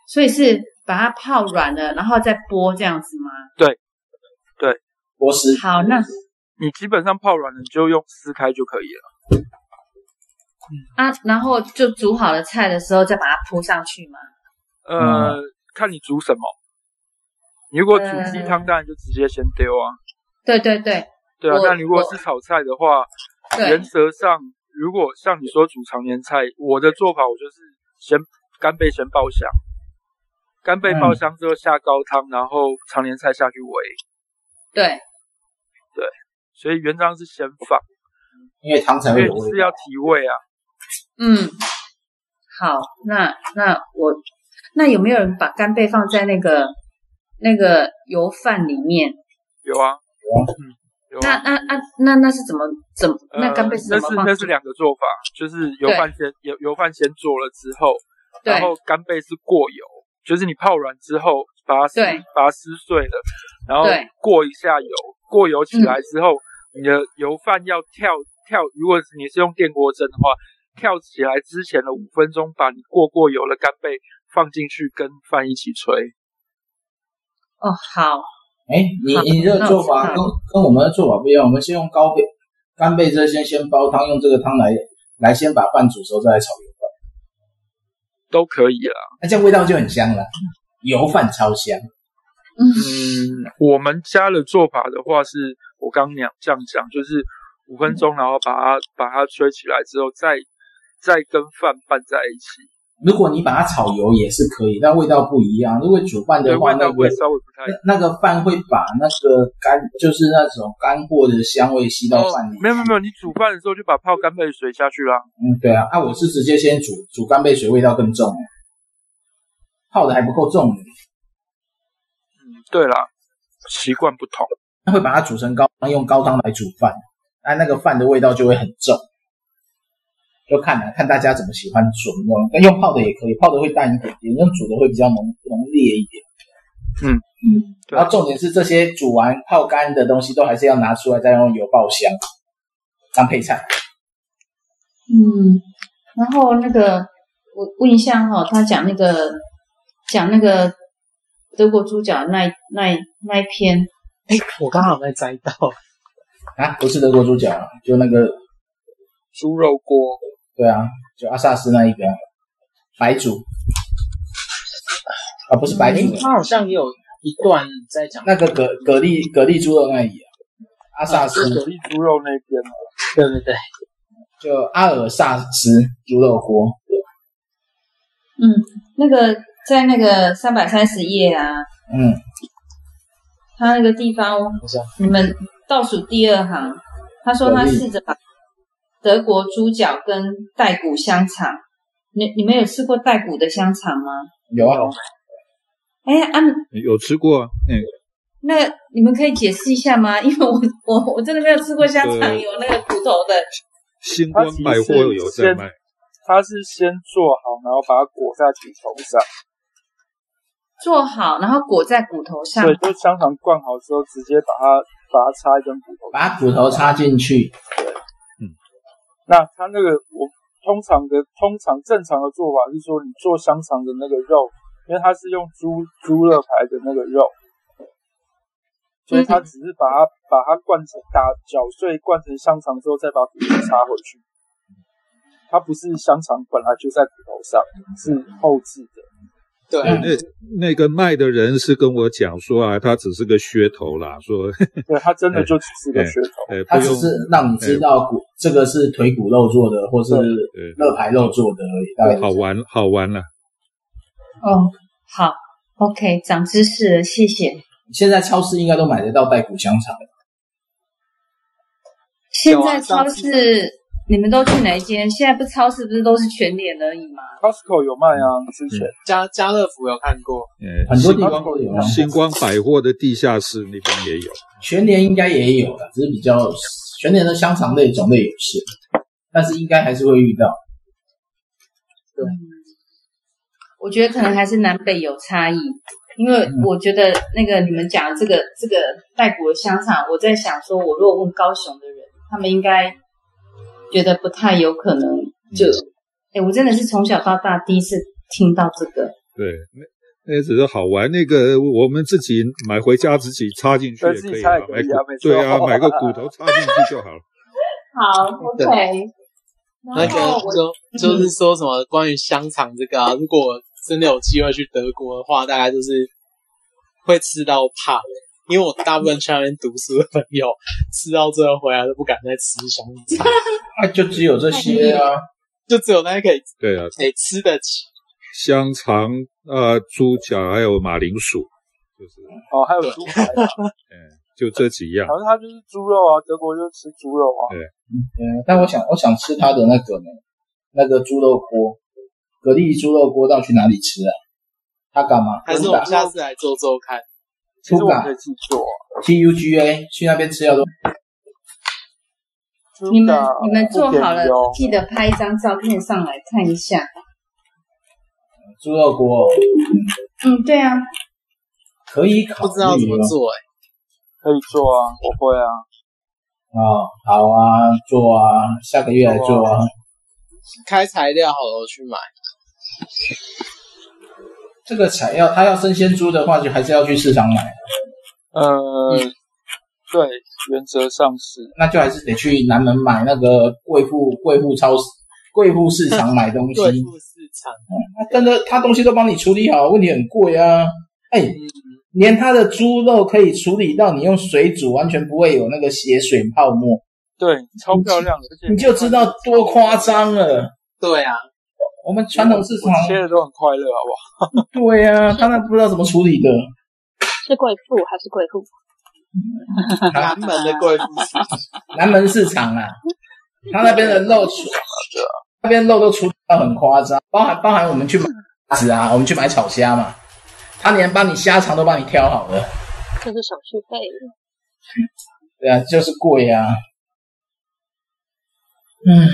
[SPEAKER 5] 所以是把它泡软了，然后再剥这样子吗？
[SPEAKER 4] 对，对，
[SPEAKER 1] 剥丝。
[SPEAKER 5] 好，那
[SPEAKER 4] 你基本上泡软了，你就用撕开就可以了。
[SPEAKER 5] 嗯啊，然后就煮好了菜的时候再把它铺上去吗？
[SPEAKER 4] 呃，嗯、看你煮什么。你如果煮鸡汤，当然就直接先丢啊。
[SPEAKER 5] 对对对。
[SPEAKER 4] 对啊，那如果是炒菜的话，原则上，如果像你说煮常年菜，我的做法我就是先干贝先爆香，干贝爆香之后下高汤，然后常年菜下去煨。
[SPEAKER 5] 对。
[SPEAKER 4] 对，所以原则上是先放，
[SPEAKER 1] 因为汤才会
[SPEAKER 4] 是要提味啊。
[SPEAKER 5] 嗯，好，那那我那有没有人把干贝放在那个那个油饭里面？
[SPEAKER 4] 有啊，
[SPEAKER 1] 有啊，
[SPEAKER 4] 嗯，有啊。
[SPEAKER 5] 那那那那那是怎么怎么？那干贝是怎么放？
[SPEAKER 4] 呃，那是那是两个做法，就是油饭先油油饭先做了之后，然后干贝是过油，就是你泡软之后把它撕把它撕碎了，然后过一下油，过油起来之后，嗯，你的油饭要跳跳，如果你是用电锅蒸的话。跳起来之前的五分钟，把你过过油的干贝放进去，跟饭一起炊。
[SPEAKER 5] 哦，好。
[SPEAKER 1] 哎，你你这个做法跟跟我们的做法不一样。我们先用高贝干贝这些先煲汤，用这个汤来来先把饭煮熟，再来炒油饭。
[SPEAKER 4] 都可以啦。
[SPEAKER 1] 那这样味道就很香了，油饭超香。
[SPEAKER 4] 嗯，我们家的做法的话，是我刚刚这样讲，就是五分钟，然后把它把它吹起来之后再。再跟饭拌在一起。
[SPEAKER 1] 如果你把它炒油也是可以，但味道不一样。如果煮饭的话，那
[SPEAKER 4] 个
[SPEAKER 1] 那个饭会把那个干，就是那种干货的香味吸到饭里。
[SPEAKER 4] 没有没有没有，你煮饭的时候就把泡干贝水下去啦。
[SPEAKER 1] 嗯，对啊，啊，我是直接先煮，煮干贝水味道更重，泡的还不够重。
[SPEAKER 4] 嗯，对啦，习惯不同，
[SPEAKER 1] 会把它煮成高汤，用高汤来煮饭，那那个饭的味道就会很重。就看了看大家怎么喜欢煮那种，但用泡的也可以，泡的会淡一点点，用煮的会比较浓浓烈一点。
[SPEAKER 4] 嗯嗯，
[SPEAKER 1] 然后重点是这些煮完泡干的东西都还是要拿出来再用油爆香当配菜。
[SPEAKER 5] 嗯，然后那个我问一下哈，他讲那个讲那个德国猪脚那那那一篇，
[SPEAKER 2] 哎，我刚好在摘到
[SPEAKER 1] 啊，不是德国猪脚，就那个
[SPEAKER 4] 猪肉锅。
[SPEAKER 1] 对啊，就阿萨斯那一个白煮啊，不是白煮，
[SPEAKER 2] 他好像也有一段在讲。
[SPEAKER 1] 那个蛤蛤蜊蛤蜊猪肉那里啊，阿萨斯。
[SPEAKER 4] 蛤蜊猪肉那边哦，
[SPEAKER 2] 对对对，
[SPEAKER 1] 就阿尔萨斯猪肉锅。
[SPEAKER 5] 嗯，那个在那个三百三十页啊，
[SPEAKER 1] 嗯，
[SPEAKER 5] 他那个地方，你们倒数第二行，他说他试着把。德国猪脚跟带骨香肠，你你们有吃过带骨的香肠吗？
[SPEAKER 1] 有啊。
[SPEAKER 5] 哎啊，
[SPEAKER 3] 有吃过啊。嗯。
[SPEAKER 5] 那你们可以解释一下吗？因为我我我真的没有吃过香肠有那个骨头的。
[SPEAKER 3] 新光百货有在卖。
[SPEAKER 4] 它是先做好，然后把它裹在骨头上。
[SPEAKER 5] 做好，然后裹在骨头上。
[SPEAKER 4] 对，就香肠灌好之后，直接把它把它插一根骨头，
[SPEAKER 1] 把骨头插进去。
[SPEAKER 4] 对。那他那个，我通常的通常正常的做法是说，你做香肠的那个肉，因为它是用猪猪肋排的那个肉，所以他只是把它把它灌成打搅碎，灌成香肠之后，再把骨头插回去。它不是香肠本来就在骨头上，是后置的。
[SPEAKER 2] 对，
[SPEAKER 3] 那那个卖的人是跟我讲说啊，他只是个噱头啦，说，
[SPEAKER 4] 对，他真的就只是个噱头，
[SPEAKER 1] 他只是让你知道骨这个是腿骨肉做的，或是肋排肉做的而已，大概
[SPEAKER 3] 好玩好玩了。
[SPEAKER 5] 哦，好，OK，长知识了，谢谢。
[SPEAKER 1] 现在超市应该都买得到带骨香肠。
[SPEAKER 5] 现在超市。你们都去哪一间？现在不超市不是都是全联而已吗
[SPEAKER 4] ？Costco 有卖啊，之前
[SPEAKER 2] 家家乐福有看过，
[SPEAKER 1] 嗯，很多地方都有。
[SPEAKER 3] 星光百货的地下室那边也有，
[SPEAKER 1] 全联应该也有的，只是比较全联的香肠类种类有限，但是应该还是会遇到。
[SPEAKER 2] 对，
[SPEAKER 5] 我觉得可能还是南北有差异，因为我觉得那个你们讲的这个这个带骨的香肠，我在想说，我如果问高雄的人，他们应该觉得不太有可能就，哎、嗯，我真的是从小到大第一次听到这个。
[SPEAKER 3] 对，那那只是好玩，那个我们自己买回家自己插进去也可以啊，买骨对啊，买个骨头插进去就好了。
[SPEAKER 5] 好，OK。
[SPEAKER 2] 那个就就是说什么关于香肠这个啊，如果真的有机会去德国的话，大概就是会吃到怕的，因为我大部分去那边读书的朋友吃到最后回来都不敢再吃香肠。
[SPEAKER 1] 啊，就只有这些啊，
[SPEAKER 2] 就只有那些可以
[SPEAKER 3] 对啊，
[SPEAKER 2] 可以吃得起
[SPEAKER 3] 香肠啊，猪脚还有马铃薯，就是
[SPEAKER 4] 哦，还有猪排啊，
[SPEAKER 3] 嗯。就这几样，
[SPEAKER 4] 反正它就是猪肉啊，德国就吃猪肉啊。
[SPEAKER 3] 对，
[SPEAKER 1] 嗯，但我想，我想吃它的那个呢，那个猪肉锅，蛤蜊猪肉锅，到底去哪里吃啊？他干嘛？
[SPEAKER 2] 还是我们下次来做做看？
[SPEAKER 4] 其实我可以自己做
[SPEAKER 1] ，T U G A，去那边吃要多。
[SPEAKER 5] 你们你们做好了，记得拍一张照片上来看一下。
[SPEAKER 1] 猪肉锅，
[SPEAKER 5] 嗯，对啊，
[SPEAKER 1] 可以考虑，
[SPEAKER 2] 不知道怎么做哎。
[SPEAKER 4] 可以做啊，我会啊。
[SPEAKER 1] 哦，好啊，做啊，下个月来做啊。
[SPEAKER 2] 开材料好了，我去买。
[SPEAKER 1] 这个材料，他要生鲜猪的话，就还是要去市场买。
[SPEAKER 4] 呃，嗯、对，原则上是。
[SPEAKER 1] 那就还是得去南门买那个贵妇贵妇超市、贵妇市场买东西。
[SPEAKER 2] 贵妇市场。
[SPEAKER 1] 嗯，真的，他东西都帮你处理好，问题很贵啊。哎。嗯连它的猪肉可以处理到你用水煮，完全不会有那个血水泡沫。
[SPEAKER 4] 对，超漂亮的，
[SPEAKER 1] 你就知道多夸张了。
[SPEAKER 2] 对啊，
[SPEAKER 1] 我们传统市场
[SPEAKER 4] 切的都很快乐，好不好？
[SPEAKER 1] 对啊，他那不知道怎么处理的。
[SPEAKER 6] 是贵妇还是贵妇？
[SPEAKER 2] 南门的贵妇，
[SPEAKER 1] 南门市场啊，他那边的肉处，那边肉都处理到很夸张，包含包含我们去买子啊，我们去买炒虾嘛。他连帮你虾肠都帮你挑好了，
[SPEAKER 6] 这是手续费。
[SPEAKER 1] 对啊，就是贵啊。嗯，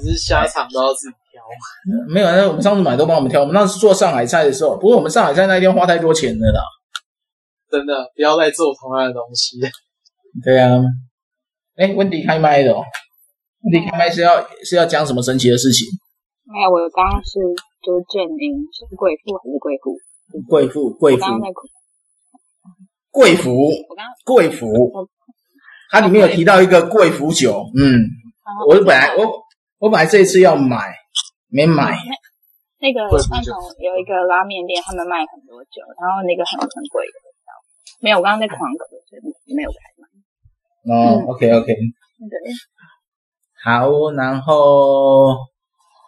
[SPEAKER 2] 只是虾肠都要自己挑。
[SPEAKER 1] 没有，那我们上次买都帮我们挑。我们那次做上海菜的时候，不过我们上海菜那一天花太多钱了啦。
[SPEAKER 2] 真的，不要再做同样的东西。
[SPEAKER 1] 对啊。哎，温迪开麦的哦。温迪开麦是要是要讲什么神奇的事情？
[SPEAKER 6] 没有，我刚刚是。就是证明是贵妇还是贵妇？
[SPEAKER 1] 贵妇，贵妇。贵妇，我刚贵妇。它里面有提到一个贵妇酒，嗯，我本来我我本来这一次要买，没买。
[SPEAKER 6] 那个三重有一个拉面店，他们卖很多酒，然后那个很很贵的，没有，我刚刚在狂咳，所以没有开麦。
[SPEAKER 1] 哦，OK OK。对。好，然后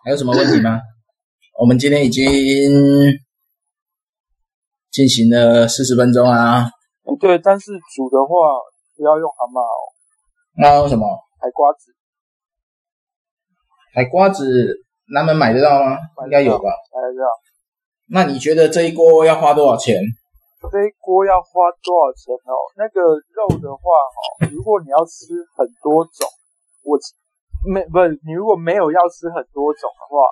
[SPEAKER 1] 还有什么问题吗？我们今天已经进行了四十分钟啊。
[SPEAKER 4] 对，但是煮的话不要用蛤蟆哦。
[SPEAKER 1] 那用什么？
[SPEAKER 4] 海瓜子。
[SPEAKER 1] 海瓜子，南门买得到吗？应该有吧。
[SPEAKER 4] 买得到。
[SPEAKER 1] 那你觉得这一锅要花多少钱？
[SPEAKER 4] 这一锅要花多少钱哦？那个肉的话，哈，如果你要吃很多种，我没不是你如果没有要吃很多种的话。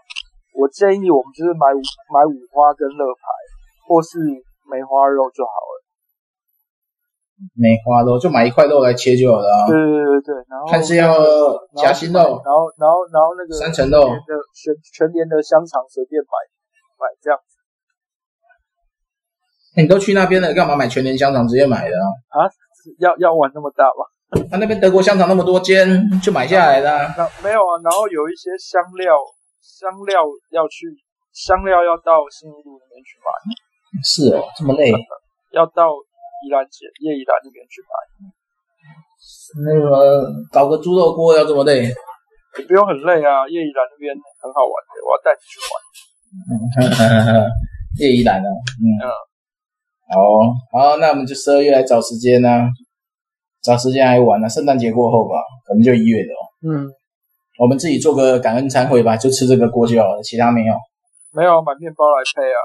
[SPEAKER 4] 我建议我们就是买五买五花跟肋排，或是梅花肉就好了。
[SPEAKER 1] 梅花肉就买一块肉来切就好了啊。
[SPEAKER 4] 对对对对，然后
[SPEAKER 1] 看是要夹心肉，
[SPEAKER 4] 然后然后然后那个
[SPEAKER 1] 三层肉
[SPEAKER 4] 的全全年的香肠随便买买这样子。
[SPEAKER 1] 你都去那边了，干嘛买全年香肠直接买的啊？
[SPEAKER 4] 啊，要要玩那么大吗？
[SPEAKER 1] 他、那边德国香肠那么多间，就买下来的、啊。
[SPEAKER 4] 那没有啊，然后有一些香料。香料要去，香料要到新一路那边去买。
[SPEAKER 1] 是哦，这么累。
[SPEAKER 4] 要到宜兰姐叶宜兰那边去买。
[SPEAKER 1] 那个搞个猪肉锅要这么累？
[SPEAKER 4] 也不用很累啊，叶宜兰那边很好玩的，我要带你去玩。
[SPEAKER 1] 叶宜兰啊，嗯，嗯好，好，那我们就十二月来找时间呢、啊，找时间来玩了、啊，圣诞节过后吧，可能就一月了。嗯。我们自己做个感恩餐会吧，就吃这个锅就好了，其他没有。
[SPEAKER 4] 没有买面包来配啊。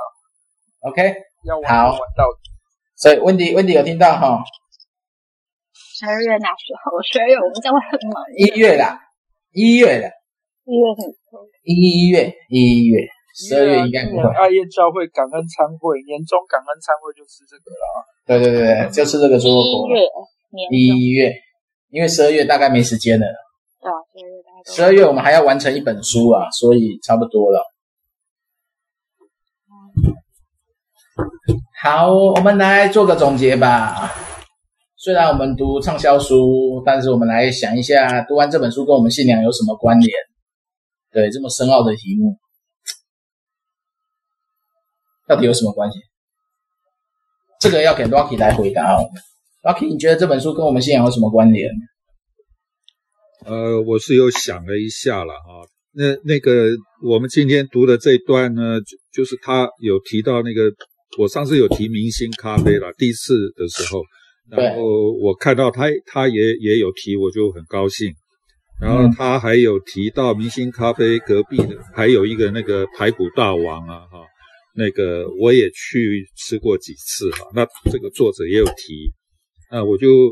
[SPEAKER 1] OK，
[SPEAKER 4] 要玩好玩到底。
[SPEAKER 1] 所以温迪，温迪有听到哈？
[SPEAKER 6] 十二月那时候，十二月我们将会很忙。
[SPEAKER 1] 一月啦，一月啦，
[SPEAKER 6] 一月很
[SPEAKER 1] 一月一月十二月应该不会。
[SPEAKER 4] 爱宴教会感恩餐会，年终感恩餐会就是这个了。
[SPEAKER 1] 对对对，就是这个猪肉锅。一月，因为十二月大概没时间了。
[SPEAKER 6] 对啊，十二月大概。
[SPEAKER 1] 十二月我们还要完成一本书啊，所以差不多了。好，我们来做个总结吧。虽然我们读畅销书，但是我们来想一下，读完这本书跟我们信仰有什么关联？对，这么深奥的题目，到底有什么关系？这个要给 Rocky 来回答哦。Rocky，你觉得这本书跟我们信仰有什么关联？
[SPEAKER 3] 呃，我是有想了一下了哈。那那个我们今天读的这一段呢，就就是他有提到那个，我上次有提明星咖啡啦，第一次的时候。然后我看到他，他也也有提，我就很高兴。然后他还有提到明星咖啡隔壁的还有一个那个排骨大王啊，哈，那个我也去吃过几次哈。那这个作者也有提，啊我就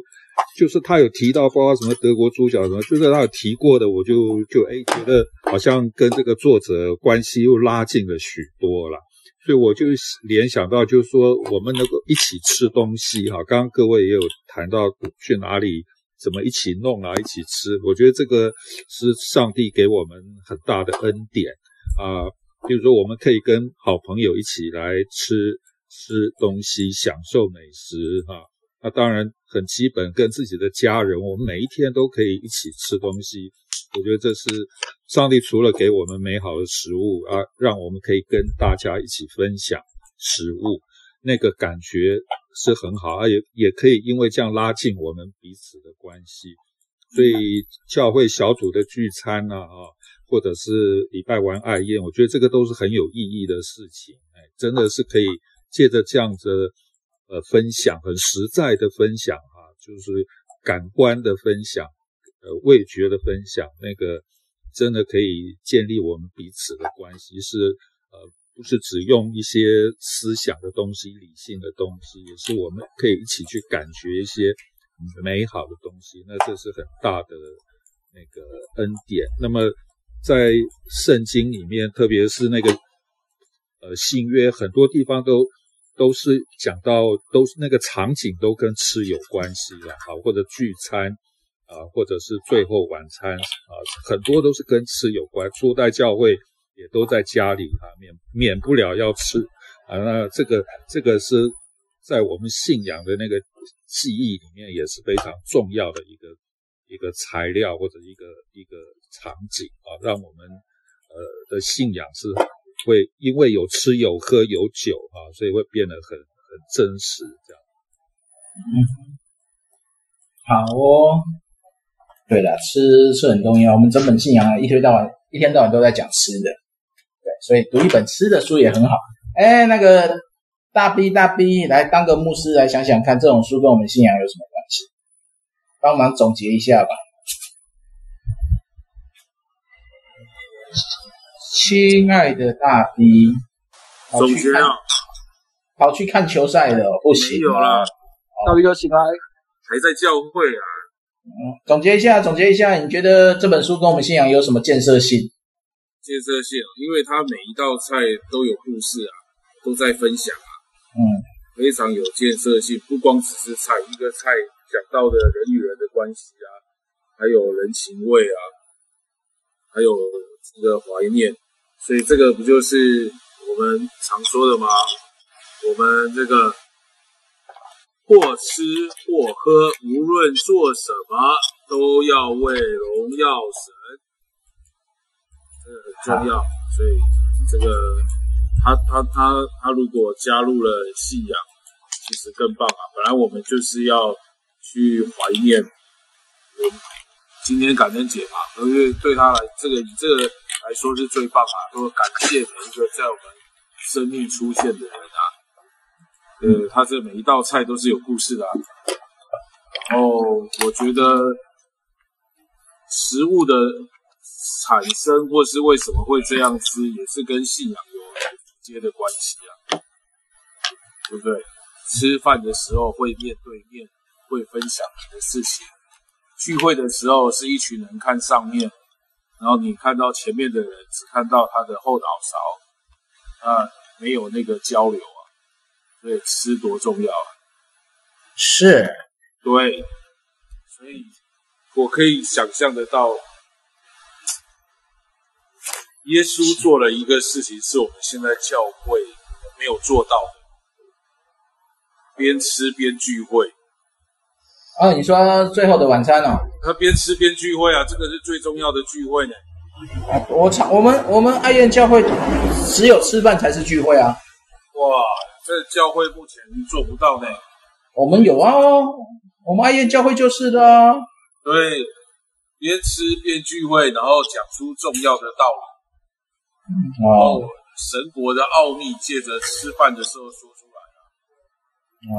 [SPEAKER 3] 就是他有提到，包括什么德国猪脚什么，就是他有提过的，我就就哎觉得好像跟这个作者关系又拉近了许多了。所以我就联想到，就是说我们能够一起吃东西哈。刚刚各位也有谈到去哪里怎么一起弄啊，一起吃。我觉得这个是上帝给我们很大的恩典啊。比如说，我们可以跟好朋友一起来吃吃东西，享受美食哈。那当然很基本，跟自己的家人，我们每一天都可以一起吃东西。我觉得这是上帝除了给我们美好的食物啊，让我们可以跟大家一起分享食物，那个感觉是很好，而也也可以因为这样拉近我们彼此的关系。所以教会小组的聚餐啊，啊，或者是礼拜完爱宴，我觉得这个都是很有意义的事情。哎，真的是可以借着这样子呃分享，很实在的分享啊，就是感官的分享。呃，味觉的分享，那个真的可以建立我们彼此的关系，是呃，不是只用一些思想的东西、理性的东西，也是我们可以一起去感觉一些美好的东西。那这是很大的那个恩典。那么在圣经里面，特别是那个呃新约，很多地方都都是讲到，都是那个场景都跟吃有关系的，好，或者聚餐。啊，或者是最后晚餐啊，很多都是跟吃有关。初代教会也都在家里啊，免免不了要吃啊。那这个这个是在我们信仰的那个记忆里面也是非常重要的一个一个材料或者一个一个场景啊，让我们呃的信仰是会因为有吃有喝有酒啊，所以会变得很很真实这样。
[SPEAKER 1] 嗯，好哦。对了，吃是很重要。我们整本信仰一天到晚一天到晚都在讲吃的，对，所以读一本吃的书也很好。哎，那个大 B 大 B 来当个牧师来想想看，这种书跟我们信仰有什么关系？帮忙总结一下吧。亲爱的大 B，
[SPEAKER 7] 总结啊，
[SPEAKER 1] 跑去看球赛了不行，
[SPEAKER 7] 没有啦，
[SPEAKER 4] 大 B 哥醒来，
[SPEAKER 7] 还在教会啊。
[SPEAKER 1] 嗯，总结一下，总结一下，你觉得这本书跟我们信仰有什么建设性？
[SPEAKER 7] 建设性，因为它每一道菜都有故事啊，都在分享啊，
[SPEAKER 1] 嗯，
[SPEAKER 7] 非常有建设性。不光只是菜，一个菜讲到的人与人的关系啊，还有人情味啊，还有这个怀念，所以这个不就是我们常说的吗？我们这个。或吃或喝，无论做什么，都要为荣耀神，这个很重要。所以这个他他他他如果加入了信仰，其实更棒啊！本来我们就是要去怀念，我今天感恩节嘛，因为对他来，这个以这个来说是最棒啊！都感谢每一个在我们生命出现的人啊。呃，他这每一道菜都是有故事的啊。然后我觉得食物的产生，或是为什么会这样吃，也是跟信仰有直接的关系啊，对不对？吃饭的时候会面对面，会分享你的事情；聚会的时候是一群人看上面，然后你看到前面的人只看到他的后脑勺，啊，没有那个交流啊，所以吃多重要啊！
[SPEAKER 1] 是，
[SPEAKER 7] 对，所以我可以想象得到，耶稣做了一个事情，是我们现在教会没有做到的。边吃边聚会，
[SPEAKER 1] 哦，你说最后的晚餐哦？
[SPEAKER 7] 他边吃边聚会啊，这个是最重要的聚会呢。
[SPEAKER 1] 我操，我们我们爱宴教会只有吃饭才是聚会啊！
[SPEAKER 7] 哇，这教会目前做不到呢。
[SPEAKER 1] 我们有啊，我们爱宴教会就是的啊。
[SPEAKER 7] 对，边吃边聚会，然后讲出重要的道理。
[SPEAKER 1] 哦，
[SPEAKER 7] 神国的奥秘借着吃饭的时候说出来。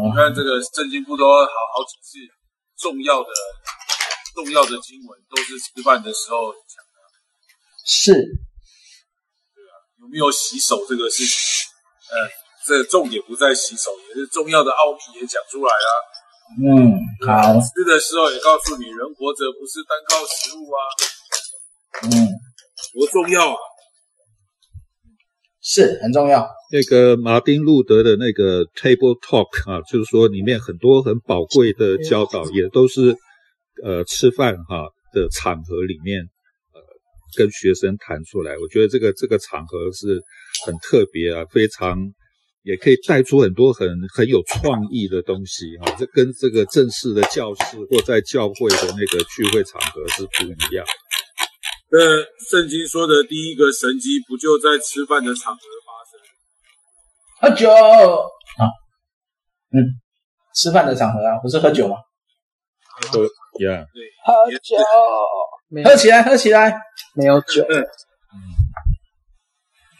[SPEAKER 7] 你看这个圣经不多好好几次重要的重要的经文都是吃饭的时候讲的，
[SPEAKER 1] 是，
[SPEAKER 7] 对啊，有没有洗手这个事情？呃，这重点不在洗手，也是重要的奥秘也讲出来了。
[SPEAKER 1] 嗯，好。
[SPEAKER 7] 吃的时候也告诉你，人活着不是单靠食物啊。
[SPEAKER 1] 嗯，
[SPEAKER 7] 多重要啊！
[SPEAKER 1] 是很重要。
[SPEAKER 3] 那个马丁路德的那个 Table Talk 啊，就是说里面很多很宝贵的教导，也都是呃吃饭哈的场合里面呃跟学生谈出来。我觉得这个这个场合是很特别啊，非常也可以带出很多很很有创意的东西哈。这跟这个正式的教室或在教会的那个聚会场合是不一样。
[SPEAKER 7] 那圣经说的第一个神迹，不就在吃饭的场合发生？
[SPEAKER 1] 喝酒啊，嗯，吃饭的场合啊，不是喝酒吗？
[SPEAKER 3] 喝，yeah，
[SPEAKER 7] 对，
[SPEAKER 6] 喝酒，
[SPEAKER 1] 喝起来，喝起来，
[SPEAKER 2] 没有酒。
[SPEAKER 3] 嗯，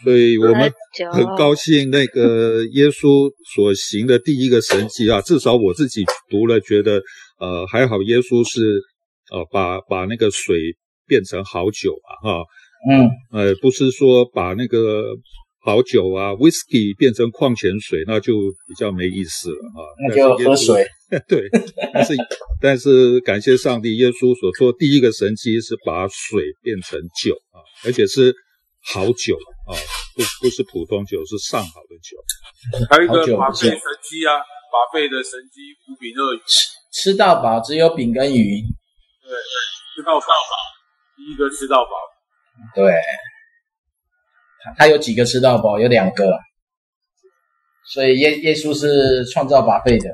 [SPEAKER 3] 所以我们很高兴，那个耶稣所行的第一个神迹啊，至少我自己读了，觉得呃还好，耶稣是呃把把那个水。变成好酒啊，哈，
[SPEAKER 1] 嗯，
[SPEAKER 3] 呃，不是说把那个好酒啊，whisky 变成矿泉水，那就比较没意思了哈。
[SPEAKER 1] 那就喝水，
[SPEAKER 3] 对，但是但是感谢上帝，耶稣所做第一个神迹是把水变成酒啊，而且是好酒啊，不不是普通酒，是上好的酒。
[SPEAKER 7] 还有一个马费神迹啊，马费的神迹五饼二鱼，
[SPEAKER 1] 吃吃到饱，只有饼跟鱼。
[SPEAKER 7] 对对，吃到饱。第一个吃到饱，
[SPEAKER 1] 对，他有几个吃到饱？有两个，所以耶耶稣是创造 buffet 的。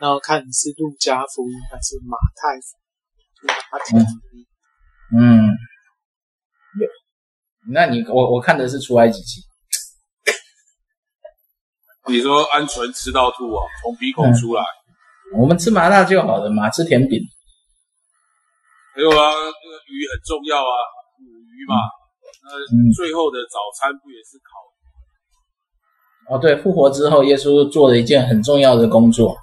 [SPEAKER 2] 然后看你是路加福音还是马太福音？
[SPEAKER 1] 嗯，有。那你我我看的是出埃及记。
[SPEAKER 7] 你说鹌鹑吃到吐啊，从鼻孔出来。
[SPEAKER 1] 嗯、我们吃麻辣就好了嘛，吃甜饼。
[SPEAKER 7] 还有啊，这个鱼很重要啊，捕鱼嘛。那最后的早餐不也是烤鱼？
[SPEAKER 1] 哦，对，复活之后，耶稣做了一件很重要的工作，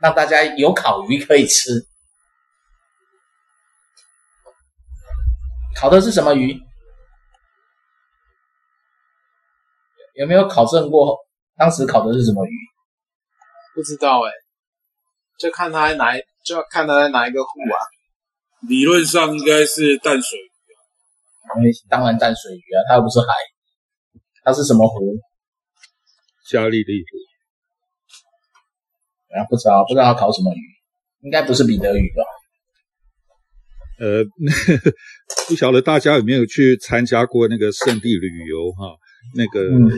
[SPEAKER 1] 让大家有烤鱼可以吃。烤的是什么鱼？有没有考证过？当时烤的是什么鱼？
[SPEAKER 2] 不知道哎，就看他在哪一。就要看它在哪一个湖啊？
[SPEAKER 7] 理论上应该是淡水鱼啊，
[SPEAKER 1] 因为当然淡水鱼啊，它又不是海，它是什么湖？
[SPEAKER 3] 加利利湖。
[SPEAKER 1] 啊，不知道，不知道要考什么鱼，应该不是彼得鱼吧？
[SPEAKER 3] 呃，不晓得大家有没有去参加过那个圣地旅游哈？那个、嗯、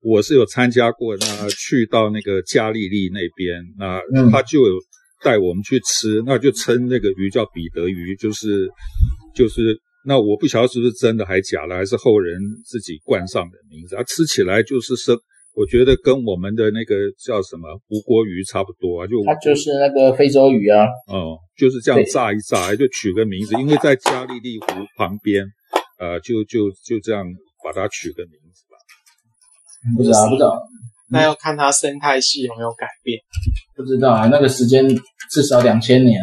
[SPEAKER 3] 我是有参加过，那去到那个加利利那边，那它就有。带我们去吃，那就称那个鱼叫彼得鱼，就是就是那我不晓得是不是真的还假的，还是后人自己冠上的名字啊。吃起来就是生，我觉得跟我们的那个叫什么吴锅鱼差不多啊，就
[SPEAKER 1] 它就是那个非洲鱼啊。
[SPEAKER 3] 哦、嗯，就是这样炸一炸，就取个名字，因为在加利利湖旁边，呃，就就就这样把它取个名字吧。
[SPEAKER 1] 不知道，不知道。
[SPEAKER 2] 那要看它生态系有没有改变，
[SPEAKER 1] 不知道啊。那个时间至少两千年，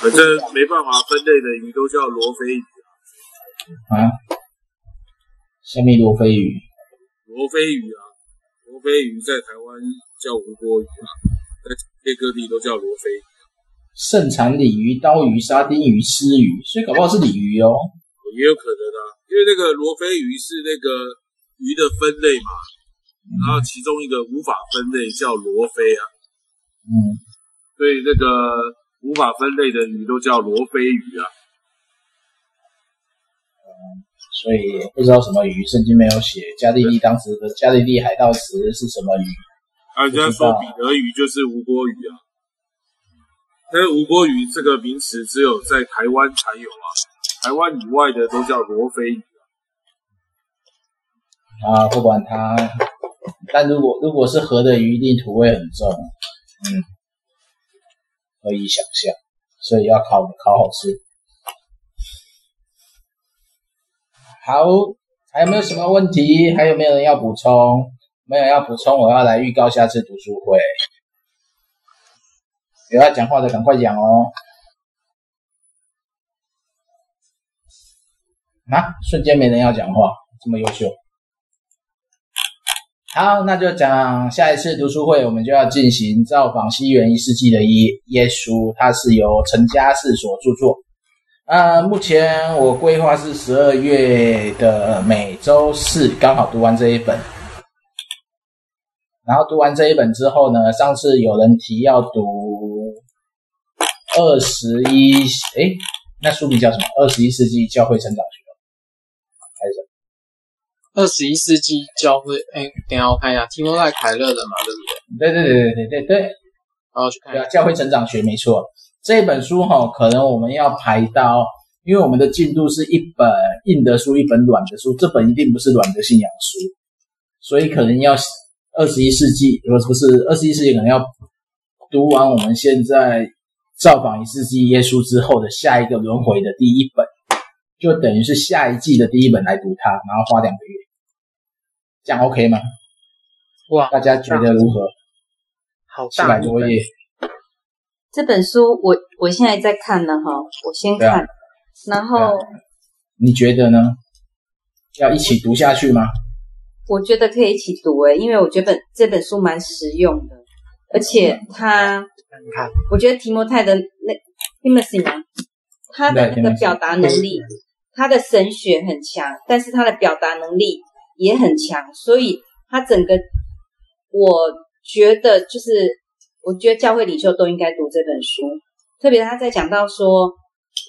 [SPEAKER 7] 反正没办法分类的鱼都叫罗非鱼
[SPEAKER 1] 啊。虾米罗非鱼？
[SPEAKER 7] 罗非鱼啊，罗非鱼在台湾叫吴郭鱼啊，在世界各地都叫罗非鱼。
[SPEAKER 1] 盛产鲤鱼、刀鱼、沙丁鱼、丝鱼，所以搞不好是鲤鱼哦。
[SPEAKER 7] 也有可能啊，因为那个罗非鱼是那个鱼的分类嘛，嗯、然后其中一个无法分类叫罗非啊。
[SPEAKER 1] 嗯，
[SPEAKER 7] 所以那个无法分类的鱼都叫罗非鱼啊。
[SPEAKER 1] 嗯，所以不知道什么鱼，圣经没有写。加利利当时的加利利海盗时是什么鱼？
[SPEAKER 7] 啊，人家说彼得鱼就是吴国鱼啊。但是吴国鱼这个名词只有在台湾才有啊，台湾以外的都叫罗非鱼
[SPEAKER 1] 啊。不管它，但如果如果是河的鱼，一定土味很重，嗯，可以想象，所以要烤烤好吃。好，还有没有什么问题？还有没有人要补充？没有要补充，我要来预告下次读书会。有要讲话的赶快讲哦！啊，瞬间没人要讲话，这么优秀。好，那就讲下一次读书会，我们就要进行造访西元一世纪的耶耶稣，它是由陈家世所著作。呃，目前我规划是十二月的每周四刚好读完这一本，然后读完这一本之后呢，上次有人提要读。二十一，哎，那书名叫什么？二十一世纪教会成长，
[SPEAKER 2] 二十一世纪教会，哎，等下我看一下，提摩太凯勒的嘛，对不对？
[SPEAKER 1] 对对对对对对对。
[SPEAKER 2] 然后去看一下
[SPEAKER 1] 教会成长学，没错。这本书哈，可能我们要排到，因为我们的进度是一本硬的书，一本软的书。这本一定不是软的信仰书，所以可能要二十一世纪，不是不是二十一世纪，可能要读完我们现在。造访一世纪耶稣之后的下一个轮回的第一本，就等于是下一季的第一本来读它，然后花两个月，这样 OK 吗？
[SPEAKER 2] 哇，
[SPEAKER 1] 大家觉得如何？
[SPEAKER 2] 好，
[SPEAKER 1] 七百多页。
[SPEAKER 5] 这本书我我现在在看呢，哈，我先看，啊、然后、啊、
[SPEAKER 1] 你觉得呢？要一起读下去吗？
[SPEAKER 5] 我觉得可以一起读诶，因为我觉得本这本书蛮实用的，而且它。你看，我觉得提摩太的那 Timothy 呢，他的那个表达能力，他的神学很强，但是他的表达能力也很强，所以他整个，我觉得就是，我觉得教会领袖都应该读这本书，特别他在讲到说，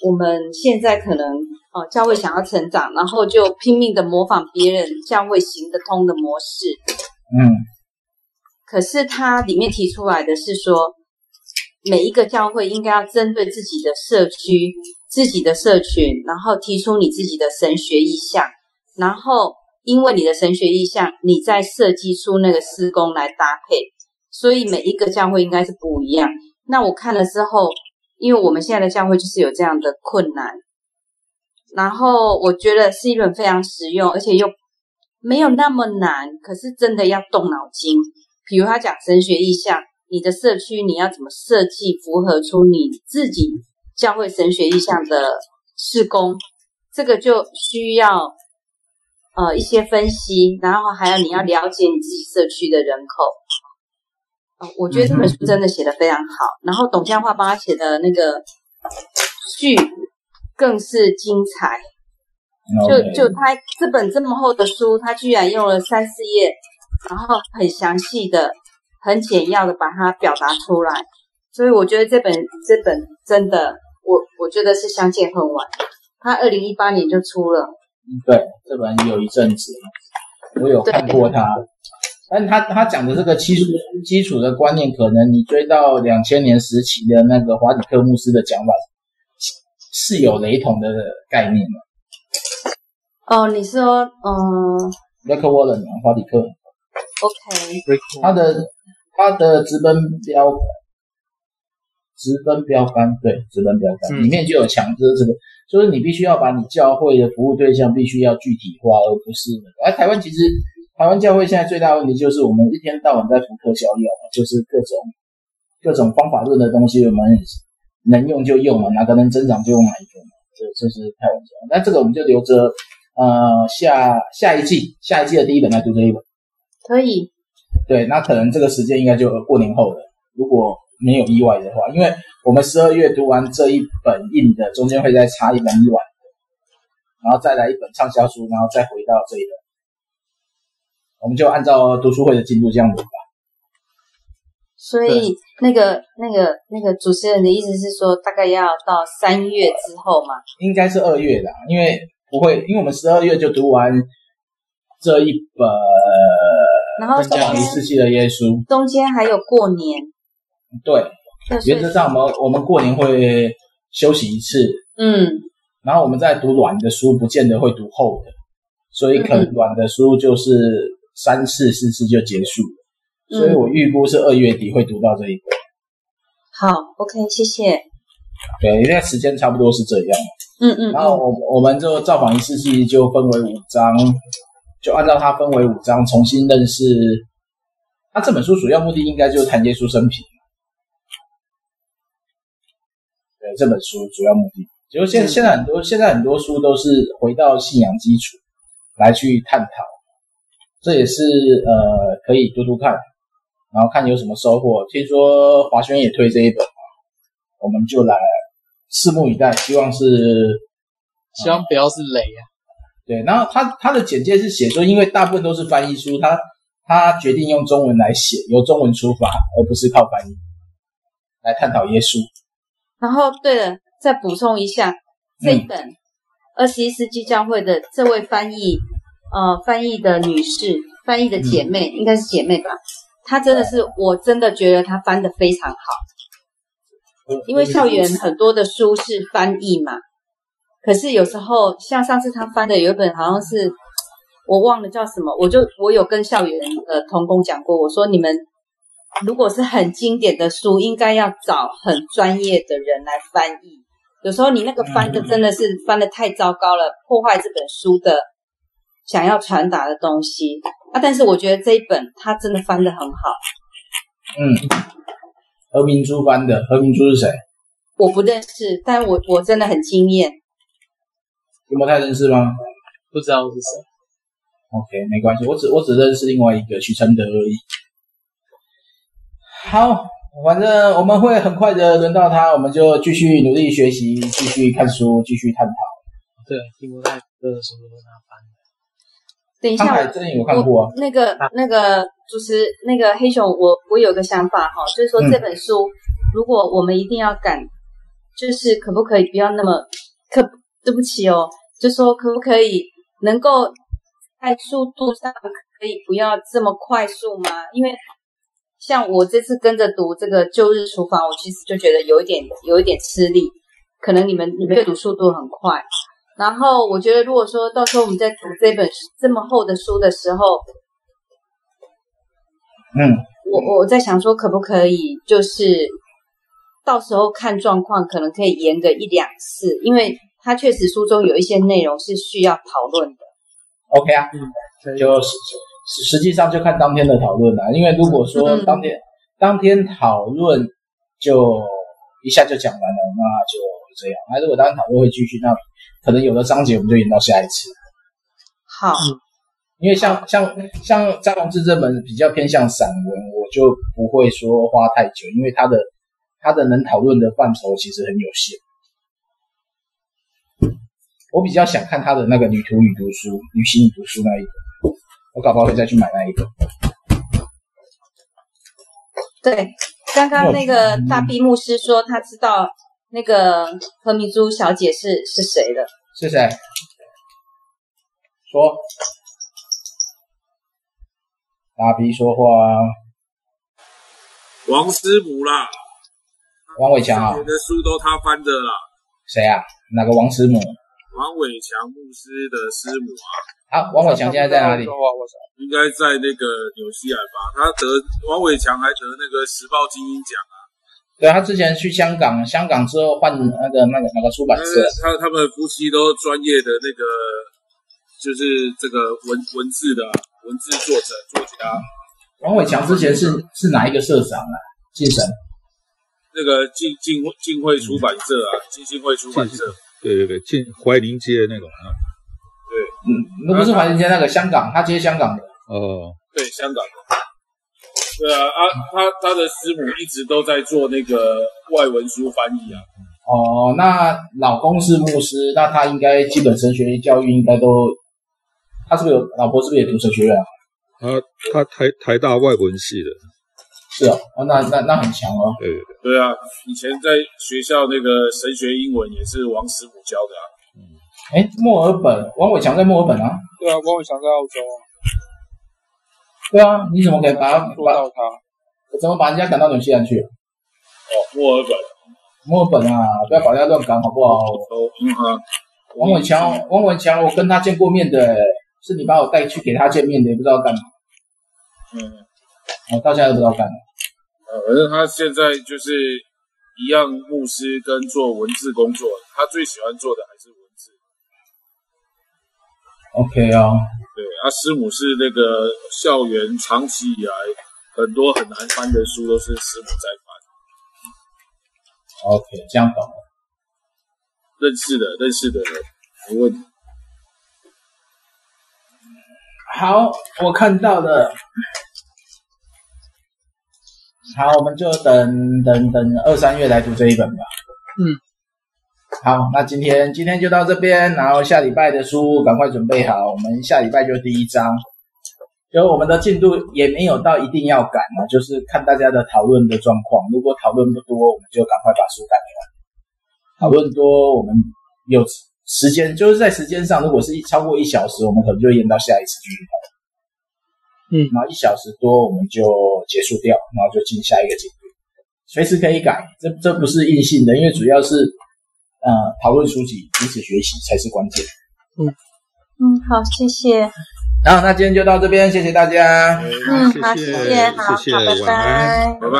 [SPEAKER 5] 我们现在可能哦，教会想要成长，然后就拼命的模仿别人教会行得通的模式，
[SPEAKER 1] 嗯，
[SPEAKER 5] 可是他里面提出来的是说。每一个教会应该要针对自己的社区、自己的社群，然后提出你自己的神学意向，然后因为你的神学意向，你在设计出那个施工来搭配。所以每一个教会应该是不一样。那我看了之后，因为我们现在的教会就是有这样的困难，然后我觉得是一本非常实用，而且又没有那么难，可是真的要动脑筋。比如他讲神学意向。你的社区你要怎么设计，符合出你自己教会神学意向的施工？这个就需要呃一些分析，然后还有你要了解你自己社区的人口。哦，我觉得这本书真的写的非常好。然后董江华帮他写的那个序更是精彩。就就他这本这么厚的书，他居然用了三四页，然后很详细的。很简要的把它表达出来，所以我觉得这本这本真的，我我觉得是相见恨晚。他二零一八年就出了，
[SPEAKER 1] 对，这本有一阵子，我有看过他，但他他讲的这个基础基础的观念，可能你追到两千年时期的那个华里克牧师的讲法是有雷同的概念
[SPEAKER 5] 的？哦，你说，嗯
[SPEAKER 1] ，Rick Warren 华里克
[SPEAKER 5] ，OK，
[SPEAKER 1] 他的。他的直奔标，直奔标杆，对，直奔标杆、嗯、里面就有强制这个，就是你必须要把你教会的服务对象必须要具体化，而不是。而台湾其实，台湾教会现在最大的问题就是我们一天到晚在福特效药，就是各种各种方法论的东西，我们能用就用嘛，哪个能增长就用哪一个嘛，这这是太晚了。那这个我们就留着，呃，下下一季下一季的第一本来读这一本，
[SPEAKER 5] 可以。
[SPEAKER 1] 对，那可能这个时间应该就过年后了。如果没有意外的话，因为我们十二月读完这一本硬的，中间会再插一本软的，然后再来一本畅销书，然后再回到这一本，我们就按照读书会的进度这样读吧。
[SPEAKER 5] 所以那个那个那个主持人的意思是说，大概要到三月之后嘛？
[SPEAKER 1] 应该是二月的，因为不会，因为我们十二月就读完这一本，
[SPEAKER 5] 然后中间
[SPEAKER 1] 世纪的耶稣，
[SPEAKER 5] 中间还有过年。
[SPEAKER 1] 对，原则上我们我们过年会休息一次，
[SPEAKER 5] 嗯，
[SPEAKER 1] 然后我们在读软的书，不见得会读厚的，所以可能软的书就是三次四次就结束了。所以我预估是二月底会读到这一本。
[SPEAKER 5] 好，OK，谢谢。
[SPEAKER 1] 对，因为时间差不多是这样。
[SPEAKER 5] 嗯嗯。
[SPEAKER 1] 然后我我们就造访一世纪就分为五章，就按照它分为五章重新认识。那这本书主要目的应该就是谈耶稣生平。这本书主要目的，就是现现在很多现在很多书都是回到信仰基础来去探讨，这也是呃可以读读看。然后看有什么收获。听说华轩也推这一本，我们就来拭目以待。希望是，
[SPEAKER 2] 希望不要是雷啊。
[SPEAKER 1] 对，然后他他的简介是写说，因为大部分都是翻译书，他他决定用中文来写，由中文出发，而不是靠翻译来探讨耶稣。
[SPEAKER 5] 然后，对了，再补充一下，这一本二十一世纪教会的这位翻译，呃，翻译的女士，翻译的姐妹，嗯、应该是姐妹吧。她真的是，我真的觉得她翻的非常好，因为校园很多的书是翻译嘛，可是有时候像上次他翻的有一本好像是我忘了叫什么，我就我有跟校园的童工讲过，我说你们如果是很经典的书，应该要找很专业的人来翻译，有时候你那个翻的真的是翻的太糟糕了，破坏这本书的想要传达的东西。啊！但是我觉得这一本他真的翻得很好。
[SPEAKER 1] 嗯，何明珠翻的，何明珠是谁？
[SPEAKER 5] 我不认识，但我我真的很惊艳。
[SPEAKER 1] 有没太认识吗？
[SPEAKER 2] 不知道是谁。
[SPEAKER 1] OK，没关系，我只我只认识另外一个许承德而已。好，反正我们会很快的轮到他，我们就继续努力学习，继续看书，继续探讨。
[SPEAKER 2] 对，提摩太的书都是他翻的。
[SPEAKER 5] 等一下，我看过、啊、那个那个主持那个黑熊，我我有个想法哈，就是说这本书、嗯、如果我们一定要赶，就是可不可以不要那么可对不起哦，就说可不可以能够在速度上可以不要这么快速吗？因为像我这次跟着读这个旧日厨房，我其实就觉得有一点有一点吃力，可能你们你们阅读速度很快。然后我觉得，如果说到时候我们在读这本这么厚的书的时候，
[SPEAKER 1] 嗯，
[SPEAKER 5] 我我在想说，可不可以就是到时候看状况，可能可以延个一两次，因为它确实书中有一些内容是需要讨论的。
[SPEAKER 1] OK 啊，嗯，就实实际上就看当天的讨论了，因为如果说当天、嗯、当天讨论就一下就讲完了，那就这样。那如果当天讨论会继续，那。可能有的章节我们就演到下一次。
[SPEAKER 5] 好，
[SPEAKER 1] 因为像像像张宏志这本比较偏向散文，我就不会说花太久，因为他的他的能讨论的范畴其实很有限。我比较想看他的那个《旅途与读书》《旅行与读书》那一本，我搞不好会再去买那一本。
[SPEAKER 5] 对，刚刚那个大闭牧师说他知道。那个何明珠小姐是是谁的？
[SPEAKER 1] 是谁？说，大笔说话。
[SPEAKER 7] 王师母啦，
[SPEAKER 1] 王伟强啊。
[SPEAKER 7] 你的书都他翻的啦。
[SPEAKER 1] 谁啊？哪个王师母？
[SPEAKER 7] 王伟强牧师的师母啊。
[SPEAKER 1] 啊，王伟强现在在哪里？
[SPEAKER 7] 应该在那个纽西兰吧。他得王伟强还得那个时报精英奖啊。
[SPEAKER 1] 对，他之前去香港，香港之后换那个那个那个出版社。
[SPEAKER 7] 他他们夫妻都专业的那个，就是这个文文字的文字作者作家。
[SPEAKER 1] 王伟强之前是是哪一个社长啊？晋神。
[SPEAKER 7] 那个晋晋晋会出版社啊，晋兴会出版社。
[SPEAKER 3] 对对对，进怀宁街那种啊。
[SPEAKER 7] 对，
[SPEAKER 1] 嗯，那不是怀宁街那个香港，他接香港的。
[SPEAKER 3] 哦，
[SPEAKER 7] 对，香港的。对啊，啊，他他的师母一直都在做那个外文书翻译啊。
[SPEAKER 1] 哦，那老公是牧师，那他应该基本神学教育应该都，他是不是有老婆？是不是也读神学院啊？
[SPEAKER 3] 他他台台大外文系的。
[SPEAKER 1] 是啊，哦那那那很强哦。
[SPEAKER 3] 对
[SPEAKER 7] 对对。对啊，以前在学校那个神学英文也是王师傅教的啊。
[SPEAKER 3] 嗯，
[SPEAKER 1] 哎，墨尔本，王伟强在墨尔本啊。
[SPEAKER 4] 对啊，王伟强在澳洲啊。
[SPEAKER 1] 对啊，你怎么可以把他
[SPEAKER 4] 做到他？
[SPEAKER 1] 怎么把人家赶到纽西兰去？
[SPEAKER 7] 哦，墨尔本，
[SPEAKER 1] 墨尔本啊，不要把人家乱赶好不好？
[SPEAKER 7] 哦，嗯啊。
[SPEAKER 1] 王伟强，王伟强，我跟他见过面的，是你把我带去给他见面的，也不知道干嘛。
[SPEAKER 7] 嗯。
[SPEAKER 1] 我到现在都不知道干嘛。
[SPEAKER 7] 呃，反正他现在就是一样牧师跟做文字工作，他最喜欢做的还是文字。
[SPEAKER 1] OK 哦。
[SPEAKER 7] 对，他师母是那个校园长期以来很多很难翻的书都是师母在翻。
[SPEAKER 1] OK，这样懂了。
[SPEAKER 7] 认识的，认识的人，没问题。
[SPEAKER 1] 好，我看到了。好，我们就等等等二三月来读这一本吧。
[SPEAKER 4] 嗯，
[SPEAKER 1] 好，那今天今天就到这边，然后下礼拜的书赶快准备好，我们下礼拜就第一章。就我们的进度也没有到一定要赶啊，就是看大家的讨论的状况。如果讨论不多，我们就赶快把书赶完；讨论多，我们有时间，就是在时间上，如果是一超过一小时，我们可能就延到下一次继续讨论。
[SPEAKER 4] 嗯，
[SPEAKER 1] 然后一小时多我们就结束掉，然后就进下一个进度，随时可以改，这这不是硬性的，因为主要是呃讨论书籍，彼此学习才是关键。
[SPEAKER 4] 嗯
[SPEAKER 6] 嗯，好，谢谢。
[SPEAKER 1] 好，那今天就到这边，谢谢大家。
[SPEAKER 6] 嗯，好，谢谢，好，
[SPEAKER 3] 谢谢，
[SPEAKER 6] 好，拜拜，
[SPEAKER 7] 拜拜。